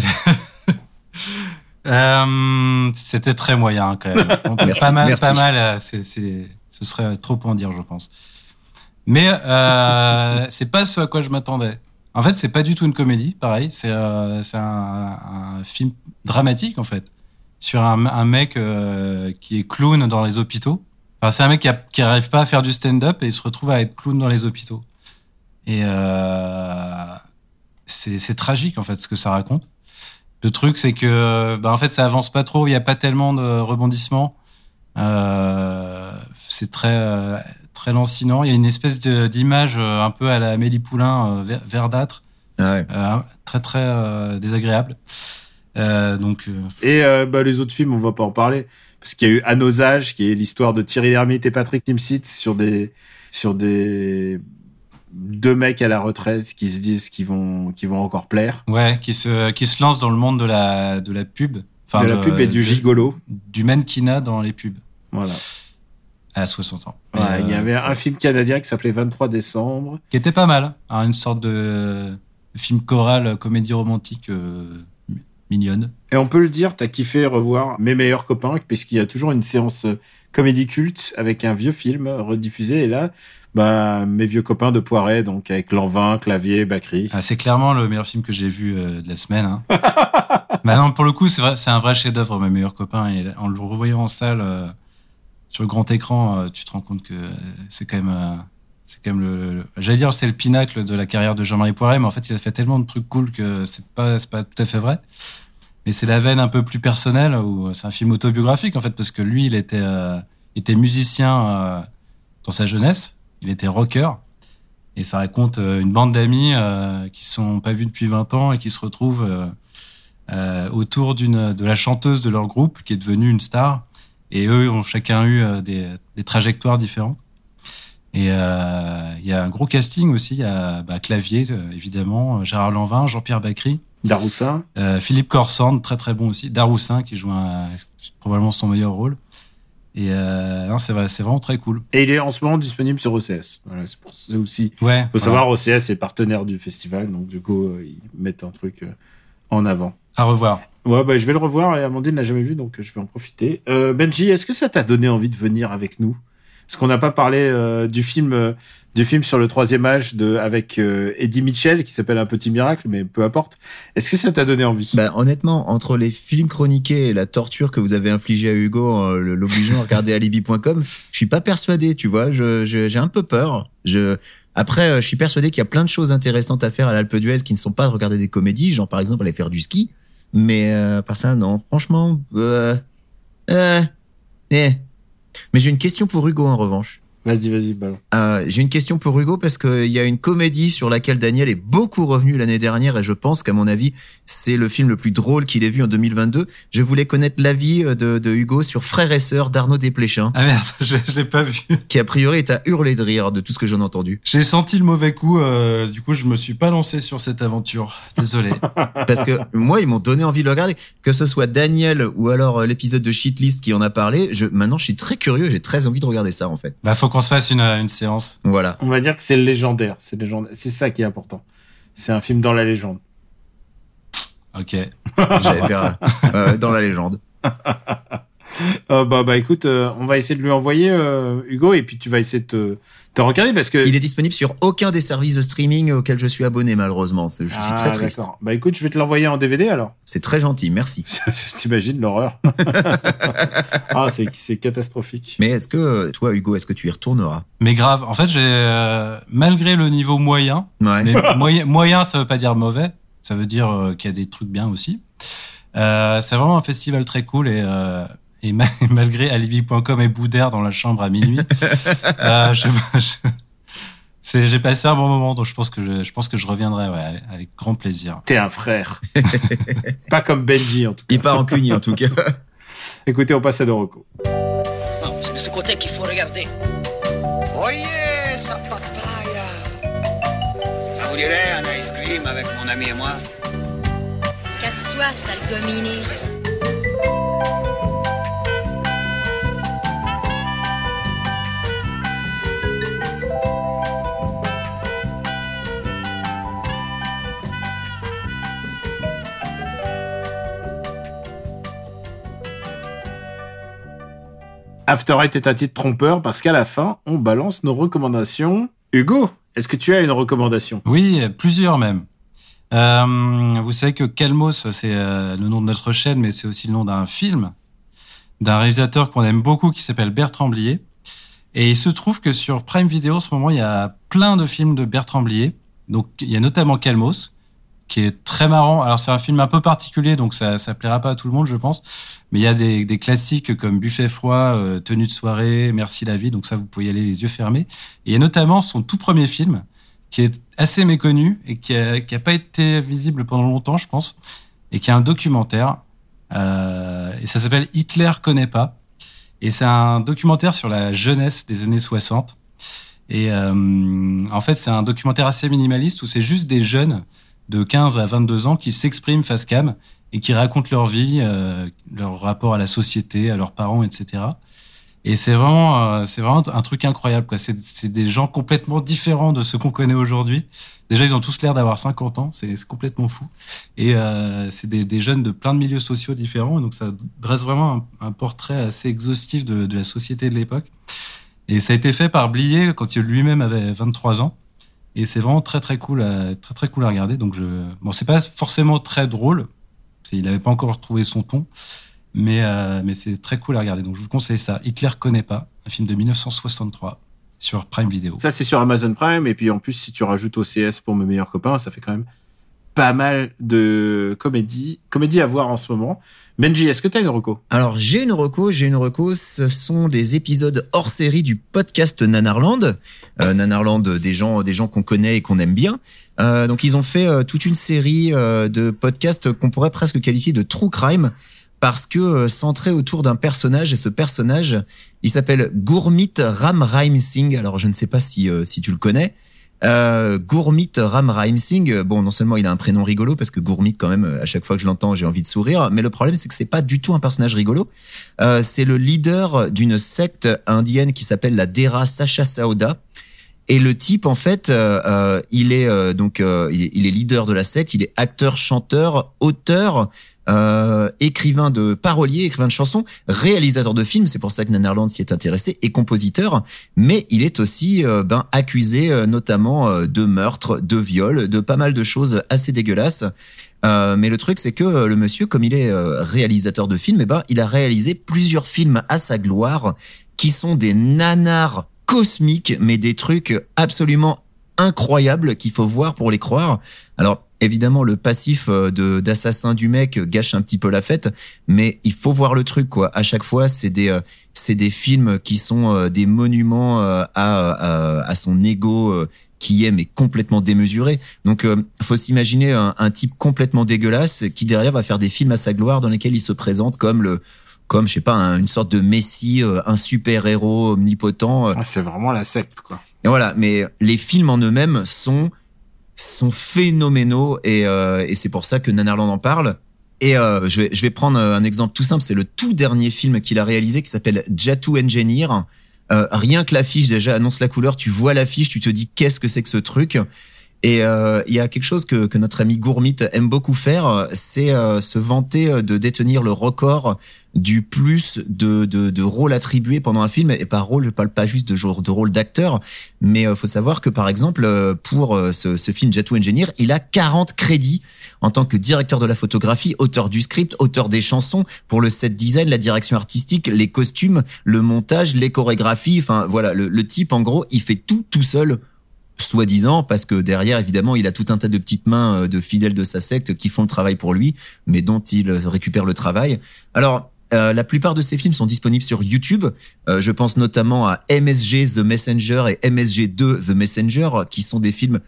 Euh, C'était très moyen quand même. [LAUGHS] Merci, pas mal, merci. pas mal. euh, C'est, c'est, ce serait trop en dire, je pense. Mais euh, c'est pas ce à quoi je m'attendais. En fait, c'est pas du tout une comédie, pareil. C'est euh, c'est un, un film dramatique en fait sur un, un mec euh, qui est clown dans les hôpitaux. Enfin, c'est un mec qui, a, qui arrive pas à faire du stand-up et il se retrouve à être clown dans les hôpitaux. Et euh, c'est tragique en fait ce que ça raconte. Le truc c'est que bah, en fait ça avance pas trop, il y a pas tellement de rebondissements. Euh, c'est très euh, très lancinant. Il y a une espèce d'image euh, un peu à la Amélie Poulain ver- verdâtre, Ah ouais. euh, très très euh, désagréable. Euh, donc Et bah, les autres films, on va pas en parler. Parce qu'il y a eu À nos âges, qui est l'histoire de Thierry Lhermitte et Patrick Timsit sur des, sur des, deux mecs à la retraite qui se disent qu'ils vont, qu'ils vont encore plaire. ouais, qui se qui se lance dans le monde de la de la pub, enfin de la pub et du gigolo. du mannequinat dans les pubs Voilà. à 60 ans. Ouais, il y euh, avait un film canadien qui s'appelait 23 décembre. qui était pas mal, hein, une sorte de film choral, comédie romantique euh, mi- mignonne. Et on peut le dire, t'as kiffé revoir Mes meilleurs copains, puisqu'il y a toujours une séance euh, comédie culte avec un vieux film rediffusé. Et là, bah, mes vieux copains de Poiret, donc avec Lanvin, Clavier, Bacry. Ah, c'est clairement le meilleur film que j'ai vu euh, de la semaine. Hein. [LAUGHS] bah non, pour le coup, c'est vrai, c'est un vrai chef-d'œuvre, mes meilleurs copains. Et en le revoyant en salle euh, sur le grand écran, euh, tu te rends compte que c'est quand même, c'est quand même le. J'allais dire c'est le pinacle de la carrière de Jean-Marie Poiret, mais en fait, il a fait tellement de trucs cool que c'est pas, c'est pas tout à fait vrai. Mais c'est la veine un peu plus personnelle où c'est un film autobiographique en fait parce que lui, il était, il était musicien dans sa jeunesse. Il était rocker. Et ça raconte euh, une bande d'amis euh, qui sont pas vus depuis 20 ans et qui se retrouvent euh, autour d'une de la chanteuse de leur groupe qui est devenue une star. Et eux ont chacun eu des, des trajectoires différentes. Et euh, il y a un gros casting aussi. Il y a bah, Clavier, évidemment, Gérard Lanvin, Jean-Pierre Bacry, Daroussin. euh, Philippe Corsand, très très bon aussi, Daroussin qui joue un- probablement son meilleur rôle. Et euh, non, c'est vrai- c'est vraiment très cool. Et il est en ce moment disponible sur OCS. Voilà, c'est pour ça aussi. Ouais. Faut savoir, OCS est partenaire du festival, donc du coup, euh, ils mettent un truc euh, en avant. À revoir. Ouais, bah, je vais le revoir et Amandine l'a jamais vu, donc je vais en profiter. Benji, est-ce que ça t'a donné envie de venir avec nous? Parce qu'on n'a pas parlé du film, du film sur le troisième âge de avec euh, Eddie Mitchell qui s'appelle Un petit miracle, mais peu importe. Est-ce que ça t'a donné envie? Bah, honnêtement, entre les films chroniqués et la torture que vous avez infligée à Hugo, en le- l'obligeant à regarder [LAUGHS] alibi.com, je suis pas persuadé, tu vois. Je, je- j'ai un peu peur. Je, après, euh, je suis persuadé qu'il y a plein de choses intéressantes à faire à l'Alpe d'Huez qui ne sont pas de regarder des comédies, genre par exemple aller faire du ski. Mais euh, par ça, non. Franchement, euh, euh, eh. Mais j'ai une question pour Hugo en revanche. Vas-y, vas-y, ballon. Euh, j'ai une question pour Hugo parce qu'il y a une comédie sur laquelle Daniel est beaucoup revenu l'année dernière et je pense qu'à mon avis c'est le film le plus drôle qu'il ait vu en 2022. Je voulais connaître l'avis euh, de, de Hugo sur Frères et Sœurs d'Arnaud Desplechin Ah merde, [LAUGHS] je, je l'ai pas vu. [LAUGHS] qui a priori est à hurler de rire de tout ce que j'en ai entendu. J'ai senti le mauvais coup, euh, du coup je me suis pas lancé sur cette aventure. Désolé. [LAUGHS] Parce que moi ils m'ont donné envie de le regarder. Que ce soit Daniel ou alors euh, l'épisode de Shitlist qui en a parlé, je, maintenant je suis très curieux, j'ai très envie de regarder ça en fait. bah faut qu'on se fasse une, une séance. Voilà. On va dire que c'est légendaire. C'est légendaire. C'est ça qui est important. C'est un film dans la légende. Ok. J'allais faire euh, dans la légende. [LAUGHS] [LAUGHS] Euh, bah, bah, écoute, euh, on va essayer de lui envoyer euh, Hugo et puis tu vas essayer de te, te regarder parce que. Il est disponible sur aucun des services de streaming auxquels je suis abonné malheureusement. Je suis Ah, très triste. Bah écoute, je vais te l'envoyer en DVD alors. C'est très gentil, merci. [LAUGHS] T'imagines l'horreur [LAUGHS] Ah, c'est c'est catastrophique. Mais est-ce que toi, Hugo, est-ce que tu y retourneras? Mais grave. En fait, j'ai euh, malgré le niveau moyen, Ouais. mais moyen, moyen, ça veut pas dire mauvais. Ça veut dire euh, qu'il y a des trucs bien aussi. Euh, c'est vraiment un festival très cool et euh, et ma- [LAUGHS] malgré alibi.com et Boudère dans la chambre à minuit, [LAUGHS] euh, je, je- c'est- j'ai passé un bon moment. Donc je pense que je, je pense que je reviendrai ouais, avec grand plaisir. T'es un frère. [LAUGHS] Pas comme Benji en tout cas. Il part en cuny en tout cas. Écoutez, on passe à Doroco. C'est de ce côté qu'il faut regarder. Oyez, sa papaya Ça vous dirait un ice cream avec mon ami et moi? Casse-toi, sale gominé. After Eight est un titre trompeur parce qu'à la fin, on balance nos recommandations. Hugo, est-ce que tu as une recommandation? Oui, plusieurs même. Euh, vous savez que Calmos, c'est euh, le nom de notre chaîne, mais c'est aussi le nom d'un film d'un réalisateur qu'on aime beaucoup qui s'appelle Bertrand Blier. Et il se trouve que sur Prime Video, en ce moment, il y a plein de films de Bertrand Blier. Donc, il y a notamment Calmos, qui est très marrant. Alors, c'est un film un peu particulier, donc ça, ça plaira pas à tout le monde, je pense. Mais il y a des, des classiques comme Buffet froid, euh, Tenue de soirée, Merci la vie. Donc ça, vous pouvez y aller les yeux fermés. Et il y a notamment son tout premier film, qui est assez méconnu et qui a, qui a pas été visible pendant longtemps, je pense, et qui est un documentaire. Euh, et ça s'appelle Hitler connaît pas. Et c'est un documentaire sur la jeunesse des années 60. Et euh, en fait, c'est un documentaire assez minimaliste où c'est juste des jeunes de 15 à 22 ans qui s'expriment face cam et qui racontent leur vie, euh, leur rapport à la société, à leurs parents, etc. Et c'est vraiment, euh, c'est vraiment un truc incroyable. Quoi. C'est, c'est des gens complètement différents de ceux qu'on connaît aujourd'hui. Déjà, ils ont tous l'air d'avoir 50 ans. C'est, c'est complètement fou. Et euh, c'est des, des, jeunes de plein de milieux sociaux différents. Donc, ça dresse vraiment un, un portrait assez exhaustif de, de, la société de l'époque. Et ça a été fait par Blier quand il lui-même avait 23 ans. Et c'est vraiment très très cool, à, très très cool à regarder. Donc, je, bon, c'est pas forcément très drôle. Il n'avait pas encore trouvé son ton. Mais, euh, mais c'est très cool à regarder. Donc je vous conseille ça. Hitler connaît pas, un film de 1963 sur Prime Video. Ça c'est sur Amazon Prime et puis en plus si tu rajoutes OCS pour mes meilleurs copains, ça fait quand même pas mal de comédie, comédie à voir en ce moment. Benji, est-ce que tu as une reco? Alors j'ai une reco, j'ai une reco. Ce sont des épisodes hors série du podcast Nanarland. Euh, Nanarland, des gens, des gens qu'on connaît et qu'on aime bien. Euh, donc ils ont fait euh, toute une série euh, de podcasts qu'on pourrait presque qualifier de true crime parce que euh, centré autour d'un personnage et ce personnage, il s'appelle Gourmit Ram Rhyme Singh. Alors je ne sais pas si si tu le connais. Euh, Gourmit Ram Rhyme Singh. Bon, non seulement il a un prénom rigolo parce que Gourmit quand même à chaque fois que je l'entends j'ai envie de sourire, mais le problème c'est que c'est pas du tout un personnage rigolo. Euh, c'est le leader d'une secte indienne qui s'appelle la Dera Sacha Sauda. Et le type, en fait, euh, euh il est euh, donc est, il, est, leader de la secte, il est acteur, chanteur, auteur, euh, écrivain de parolier, écrivain de chansons, réalisateur de films, c'est pour ça que Nanarland s'y est intéressé, et compositeur, mais il est aussi euh, ben, accusé euh, notamment euh, de meurtre, de viol, de pas mal de choses assez dégueulasses. Mais le truc, c'est que le monsieur, comme il est réalisateur de films, eh ben, il a réalisé plusieurs films à sa gloire qui sont des nanars cosmiques, mais des trucs absolument incroyables qu'il faut voir pour les croire. Alors, évidemment le passif de d'assassin du mec gâche un petit peu la fête mais il faut voir le truc quoi. À chaque fois c'est des c'est des films qui sont des monuments à à, à son ego qui est mais complètement démesuré. Donc euh, faut s'imaginer un, un type complètement dégueulasse qui derrière va faire des films à sa gloire dans lesquels il se présente comme le comme je sais pas un, une sorte de messie un super héros omnipotent c'est vraiment la secte quoi. Et voilà. Mais les films en eux-mêmes sont sont phénoménaux et, euh, et c'est pour ça que Nanarland en parle. Et euh, je, vais, je vais prendre un exemple tout simple, c'est le tout dernier film qu'il a réalisé qui s'appelle Jatu Engineer. Euh, rien que l'affiche déjà annonce la couleur, tu vois l'affiche, tu te dis qu'est-ce que c'est que ce truc? Et euh, il y a quelque chose que, que notre ami Gourmit aime beaucoup faire, c'est euh, se vanter de détenir le record du plus de, de, de rôles attribués pendant un film. Et par rôle, je parle pas juste de, genre, de rôle d'acteur, mais il faut savoir que par exemple, pour ce, ce film Jatu Engineer, il a 40 crédits en tant que directeur de la photographie, auteur du script, auteur des chansons, pour le set design, la direction artistique, les costumes, le montage, les chorégraphies. Enfin voilà, le, le type en gros, il fait tout tout seul soi-disant, parce que derrière, évidemment, il a tout un tas de petites mains de fidèles de sa secte qui font le travail pour lui, mais dont il récupère le travail. Alors, euh, la plupart de ces films sont disponibles sur YouTube. Euh, je pense notamment à MSG The Messenger et MSG 2 The Messenger, qui sont des films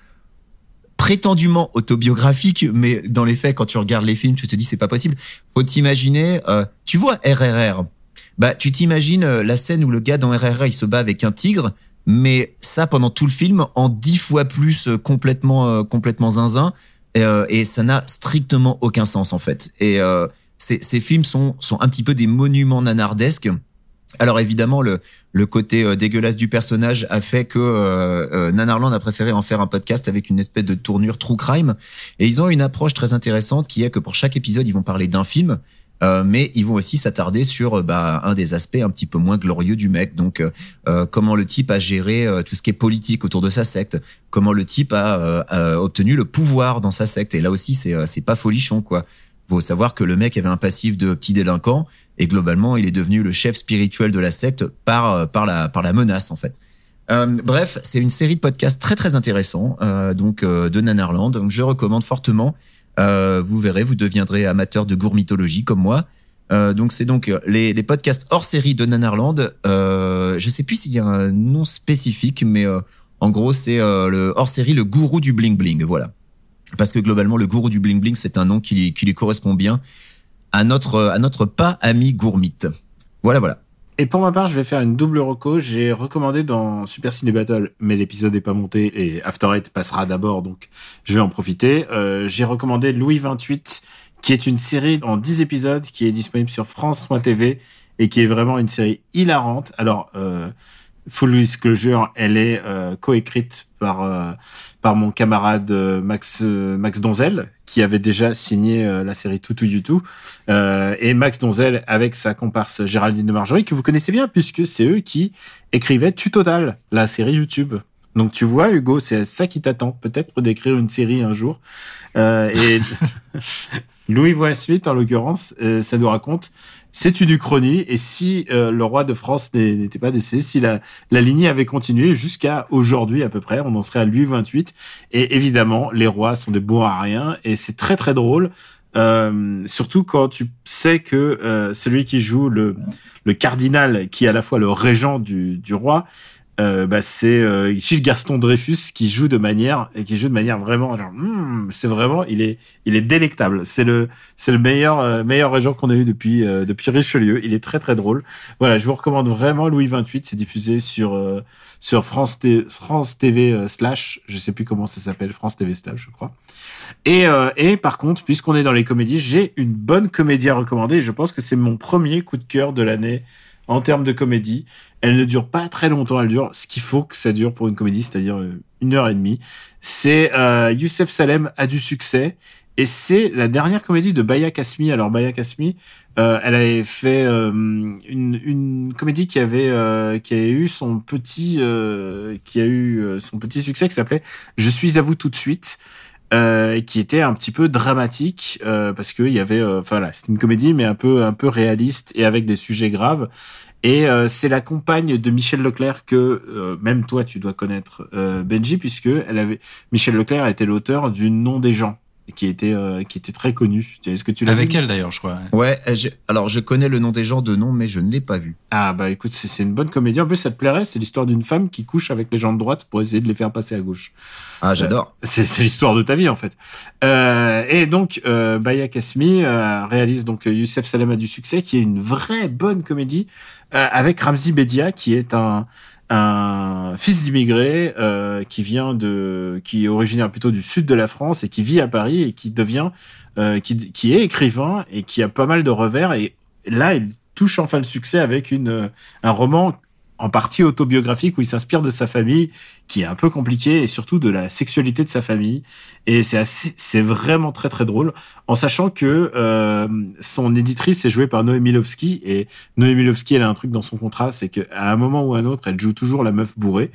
prétendument autobiographiques, mais dans les faits, quand tu regardes les films, tu te dis c'est pas possible. Faut t'imaginer, euh, tu vois RRR, bah tu t'imagines la scène où le gars dans RRR il se bat avec un tigre mais ça pendant tout le film en dix fois plus complètement euh, complètement zinzin et, euh, ça n'a strictement aucun sens en fait et euh, ces, ces films sont sont un petit peu des monuments nanardesques alors évidemment le le côté euh, dégueulasse du personnage a fait que euh, Nanarland a préféré en faire un podcast avec une espèce de tournure true crime et ils ont une approche très intéressante qui est que pour chaque épisode ils vont parler d'un film Euh, mais ils vont aussi s'attarder sur euh, bah, un des aspects un petit peu moins glorieux du mec. Donc, euh, euh, comment le type a géré euh, tout ce qui est politique autour de sa secte, comment le type a, euh, obtenu le pouvoir dans sa secte. Et là aussi, c'est euh, c'est pas folichon quoi. Faut savoir que le mec avait un passif de petit délinquant et globalement, il est devenu le chef spirituel de la secte par euh, par la par la menace en fait. Euh, bref, c'est une série de podcasts très très intéressants euh, donc euh, de Nanarland. Donc je recommande fortement. Euh, vous verrez, vous deviendrez amateur de gourmitologie comme moi. Euh, donc c'est donc les, les podcasts hors série de Nanarland. Euh, je sais plus s'il y a un nom spécifique, mais en gros c'est le hors série le gourou du bling bling. Voilà, parce que globalement le gourou du bling bling c'est un nom qui, qui lui correspond bien à notre à notre pas ami gourmite. Voilà voilà. Et pour ma part, je vais faire une double reco. J'ai recommandé dans Super Ciné Battle, mais l'épisode n'est pas monté et After Eight passera d'abord, donc je vais en profiter. Euh, j'ai recommandé Louis 28, qui est une série en 10 épisodes qui est disponible sur France.tv et qui est vraiment une série hilarante. Alors, euh, full disclosure, elle est euh, coécrite par euh, par mon camarade euh, Max euh, Max Donzel qui avait déjà signé euh, la série Toutou YouTube euh, et Max Donzel avec sa comparse Géraldine de Marjorie que vous connaissez bien puisque c'est eux qui écrivaient Tutotal, la série YouTube. Donc tu vois Hugo, c'est ça qui t'attend peut-être d'écrire une série un jour. Euh, et [LAUGHS] Louis Voix-Suite en l'occurrence, euh, ça nous raconte c'est une uchronie et si euh, le roi de France n'était pas décédé, si la, la lignée avait continué jusqu'à aujourd'hui à peu près, on en serait à Louis 28 et évidemment les rois sont des bons à rien et c'est très très drôle. Euh, surtout quand tu sais que euh, celui qui joue le, le cardinal, qui est à la fois le régent du, du roi, euh, bah c'est euh, Gilles Gaston Dreyfus qui joue de manière et qui joue de manière vraiment genre hmm, c'est vraiment il est il est délectable. C'est le c'est le meilleur euh, meilleur régent qu'on a eu depuis euh, depuis Richelieu. Il est très très drôle. Voilà je vous recommande vraiment Louis 28 c'est diffusé sur euh, sur France T- France TV euh, slash je sais plus comment ça s'appelle France TV slash je crois. Et et par contre puisqu'on est dans les comédies j'ai une bonne comédie à recommander. Et je pense que c'est mon premier coup de cœur de l'année en termes de comédie. Elle ne dure pas très longtemps, elle dure ce qu'il faut que ça dure pour une comédie, c'est-à-dire euh, une heure et demie. C'est euh, Youssef Salem a du succès et c'est la dernière comédie de Baya Kasmi. Alors Baya Kasmi, euh, elle avait fait euh, une, une comédie qui avait euh, qui a eu son petit euh, qui a eu euh, son petit succès qui s'appelait Je suis à vous tout de suite. Euh, qui était un petit peu dramatique euh, parce que il y avait euh, enfin voilà c'était une comédie mais un peu un peu réaliste et avec des sujets graves. Et euh, c'est la compagne de Michel Leclerc que euh, même toi tu dois connaître Benji puisque elle avait Michel Leclerc était l'auteur du Nom des gens qui était euh, qui était très connu. Est-ce que tu l'as Avec vu? elle d'ailleurs, je crois. Ouais, euh, je- alors je connais le nom des gens de nom, mais je ne l'ai pas vu. Ah bah écoute, c'est c'est une bonne comédie. En plus, ça te plairait. C'est l'histoire d'une femme qui couche avec les gens de droite pour essayer de les faire passer à gauche. Ah, j'adore. C'est c'est l'histoire de ta vie en fait. Euh, et donc euh, Baya Kasmi euh, réalise donc euh, Youssef Salem a du succès, qui est une vraie bonne comédie euh, avec Ramzi Bedia, qui est un un fils d'immigré euh, qui vient de qui est originaire plutôt du sud de la France et qui vit à Paris et qui devient euh, qui qui est écrivain et qui a pas mal de revers. Et là il touche enfin le succès avec une un roman en partie autobiographique où il s'inspire de sa famille qui est un peu compliqué et surtout de la sexualité de sa famille et c'est c'est vraiment très très drôle en sachant que euh, son éditrice est jouée par Noémie Lovski et Noémie Lovski elle a un truc dans son contrat c'est que à un moment ou à un autre elle joue toujours la meuf bourrée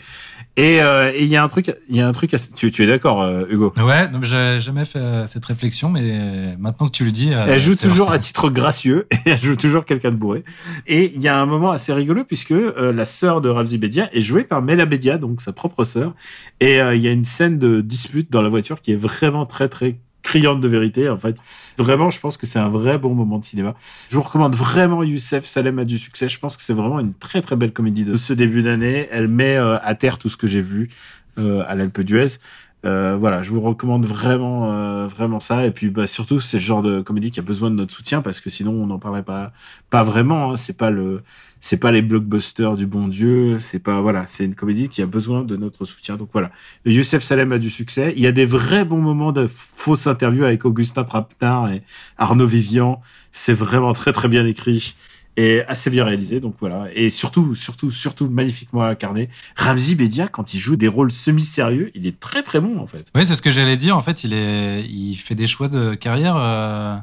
et euh, et il y a un truc il y a un truc tu, tu es d'accord euh, Hugo? Ouais, donc j'ai jamais fait cette réflexion, mais maintenant que tu le dis, Elle joue toujours vrai. à titre gracieux [LAUGHS] et elle joue toujours quelqu'un de bourré. Et il y a un moment assez rigolo puisque euh, la sœur de Ramzi Bedia est jouée par Mela Bedia, donc sa propre sœur. Et il y a une scène de dispute dans la voiture qui est vraiment très très criante de vérité en fait. Vraiment, je pense que c'est un vrai bon moment de cinéma. Je vous recommande vraiment Youssef Salem a du succès. Je pense que c'est vraiment une très très belle comédie de ce début d'année. Elle met euh, à terre tout ce que j'ai vu euh, à l'Alpe d'Huez. Euh, voilà, je vous recommande vraiment, euh, vraiment ça. Et puis, bah, surtout, c'est le genre de comédie qui a besoin de notre soutien parce que sinon, on n'en parlerait pas, pas vraiment. Hein. C'est pas le, c'est pas les blockbusters du bon Dieu. C'est pas, voilà, c'est une comédie qui a besoin de notre soutien. Donc voilà, Youssef Salem a du succès. Il y a des vrais bons moments de fausses interviews avec Augustin Trapenard et Arnaud Vivian. C'est vraiment très très bien écrit et assez bien réalisé. Donc voilà, et surtout, surtout, surtout magnifiquement incarné. Ramzi Bedia, quand il joue des rôles semi-sérieux, il est très très bon en fait. Oui, c'est ce que j'allais dire. En fait, il est, il fait des choix de carrière euh,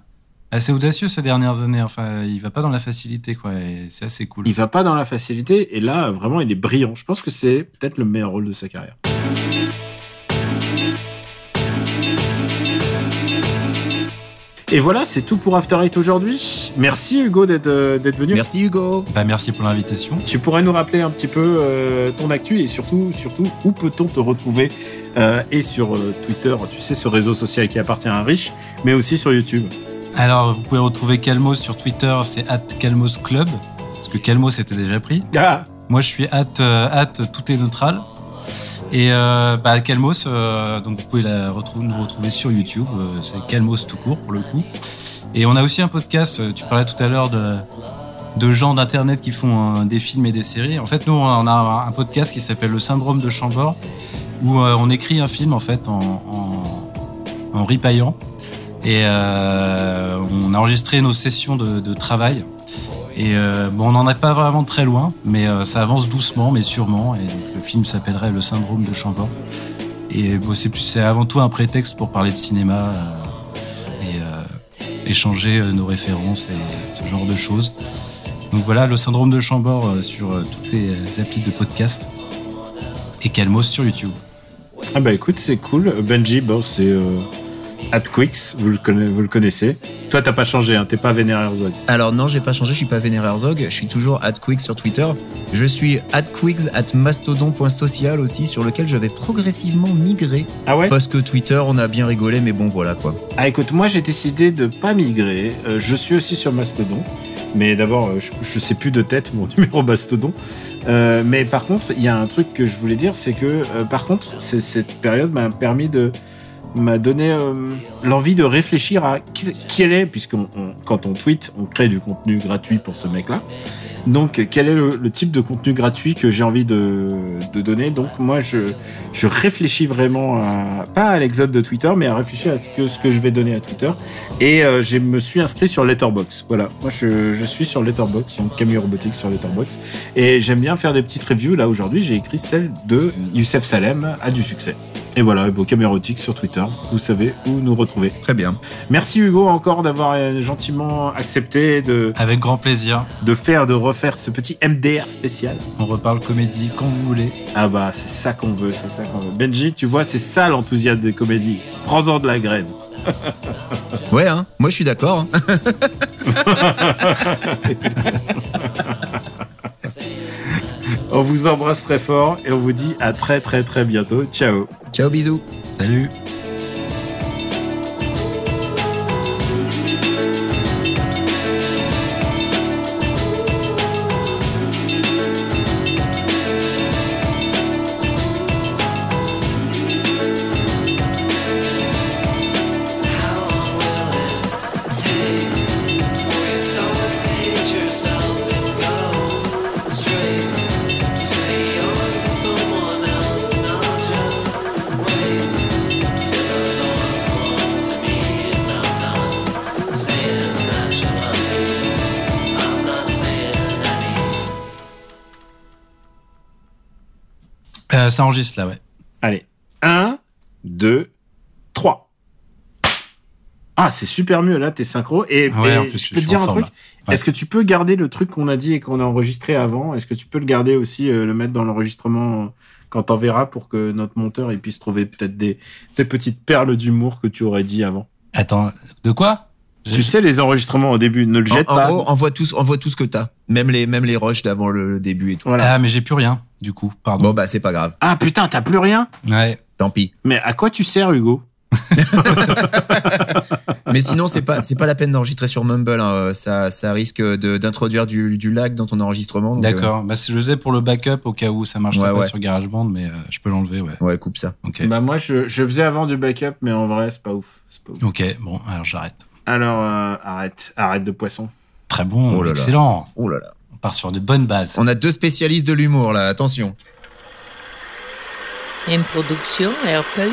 assez audacieux ces dernières années. Enfin, il va pas dans la facilité, quoi. et C'est assez cool. Il va pas dans la facilité et là, vraiment, il est brillant. Je pense que c'est peut-être le meilleur rôle de sa carrière. Et voilà, c'est tout pour After Eight aujourd'hui. Merci Hugo d'être euh, venu. Merci Hugo. Bah, merci pour l'invitation. Tu pourrais nous rappeler un petit peu euh, ton actu et surtout, surtout, où peut-on te retrouver euh, Et sur euh, Twitter, tu sais, ce réseau social qui appartient à un riche, mais aussi sur YouTube. Alors, vous pouvez retrouver Calmos sur Twitter, c'est at Calmos Club, parce que Calmos était déjà pris. Ah, Moi, je suis at, euh, at tout est neutral. Et euh, bah, Calmos, euh, donc vous pouvez la retrouver, nous retrouver sur YouTube. euh, c'est Calmos tout court pour le coup. Et on a aussi un podcast. Tu parlais tout à l'heure de, de gens d'internet qui font des films et des séries. En fait, nous, on a un podcast qui s'appelle Le Syndrome de Chambord, où on écrit un film en fait en, en, en ripaillant. Et euh, on a enregistré nos sessions de, travail. Et euh, bon, on n'en est pas vraiment très loin, mais euh, ça avance doucement, mais sûrement. Et donc, le film s'appellerait Le syndrome de Chambord. Et c'est avant tout un prétexte pour parler de cinéma et échanger nos références et ce genre de choses. Donc voilà, le syndrome de Chambord sur toutes les applis de podcast et Calmos sur YouTube. ah bah écoute, c'est cool. Benji, bon, c'est AdQuix, vous vous le connaissez. Toi, t'as pas changé, hein, t'es pas Vénère Herzog. Alors non, j'ai pas changé, je suis pas Vénère Herzog, je suis toujours @quick sur Twitter. Je suis @quicks at mastodon.social aussi, sur lequel je vais progressivement migrer. Ah ouais? Parce que Twitter, on a bien rigolé, mais bon, voilà quoi. Ah écoute, moi j'ai décidé de pas migrer. Euh, je suis aussi sur Mastodon. Mais d'abord, euh, je, je sais plus de tête mon [LAUGHS] numéro Mastodon. Euh, mais par contre, il y a un truc que je voulais dire, c'est que euh, par contre, cette période m'a permis de m'a donné euh, l'envie de réfléchir à qui, elle est, puisque quand on tweet, on crée du contenu gratuit pour ce mec-là. Donc, quel est le, type de contenu gratuit que j'ai envie de, de donner? Donc, moi, je, je réfléchis vraiment à, pas à l'exode de Twitter, mais à réfléchir à ce que, ce que je vais donner à Twitter. Et euh, je me suis inscrit sur Letterbox. Voilà, moi, je, je suis sur Letterbox, donc Camille Robotique sur Letterbox. Et j'aime bien faire des petites reviews. Là, aujourd'hui, j'ai écrit celle de Youssef Salem, a du succès. Et voilà, et bon, Camérotique sur Twitter, vous savez où nous retrouver. Très bien. Merci Hugo encore d'avoir euh, gentiment accepté de, Avec grand plaisir. de faire, de refaire ce petit MDR spécial. On reparle comédie quand vous voulez. Ah bah c'est ça qu'on veut, c'est ça qu'on veut. Benji, tu vois, c'est ça l'enthousiasme des comédies. Prends-en de la graine. [LAUGHS] Ouais, hein, moi je suis d'accord. hein. [LAUGHS] On vous embrasse très fort et on vous dit à très très très bientôt. Ciao. Ciao, bisous. Salut. Ça enregistre là, ouais. Allez. 1, 2, 3. Ah, c'est super mieux là, t'es synchro. Et, Ouais, et en plus, je je peux te dire un truc. Ouais. Est-ce que tu peux garder le truc qu'on a dit et qu'on a enregistré avant? Est-ce que tu peux le garder aussi, euh, le mettre dans l'enregistrement euh, quand t'en verras pour que notre monteur il puisse trouver peut-être des, des petites perles d'humour que tu aurais dit avant? Attends, de quoi? Tu sais, les enregistrements au début, ne le En, jette en pas. gros, envoie tout, envoie tout ce que t'as. Même les, même les rushs d'avant le début et tout. Voilà. Ah, mais j'ai plus rien, du coup, pardon. Bon, bah, c'est pas grave. Ah putain, t'as plus rien? Ouais. Tant pis. Mais à quoi tu sers, Hugo? [LAUGHS] Mais sinon, c'est pas, c'est pas la peine d'enregistrer sur Mumble. hein. Ça, ça risque d'introduire du, du lag dans ton enregistrement. D'accord. Bah, je le faisais pour le backup au cas où ça marcherait Ouais, pas ouais. sur GarageBand, mais euh, je peux l'enlever, ouais. euh, Ouais, coupe ça. Ok. Bah moi, je, je faisais avant du backup, mais en vrai, c'est pas ouf. C'est pas ouf. Ok, bon, alors j'arrête. Alors, euh, arrête, arrête de poisson. Très bon, Oh là là. excellent. Oh là là. On part sur de bonnes bases. On a deux spécialistes de l'humour là. Attention. Une production RPU.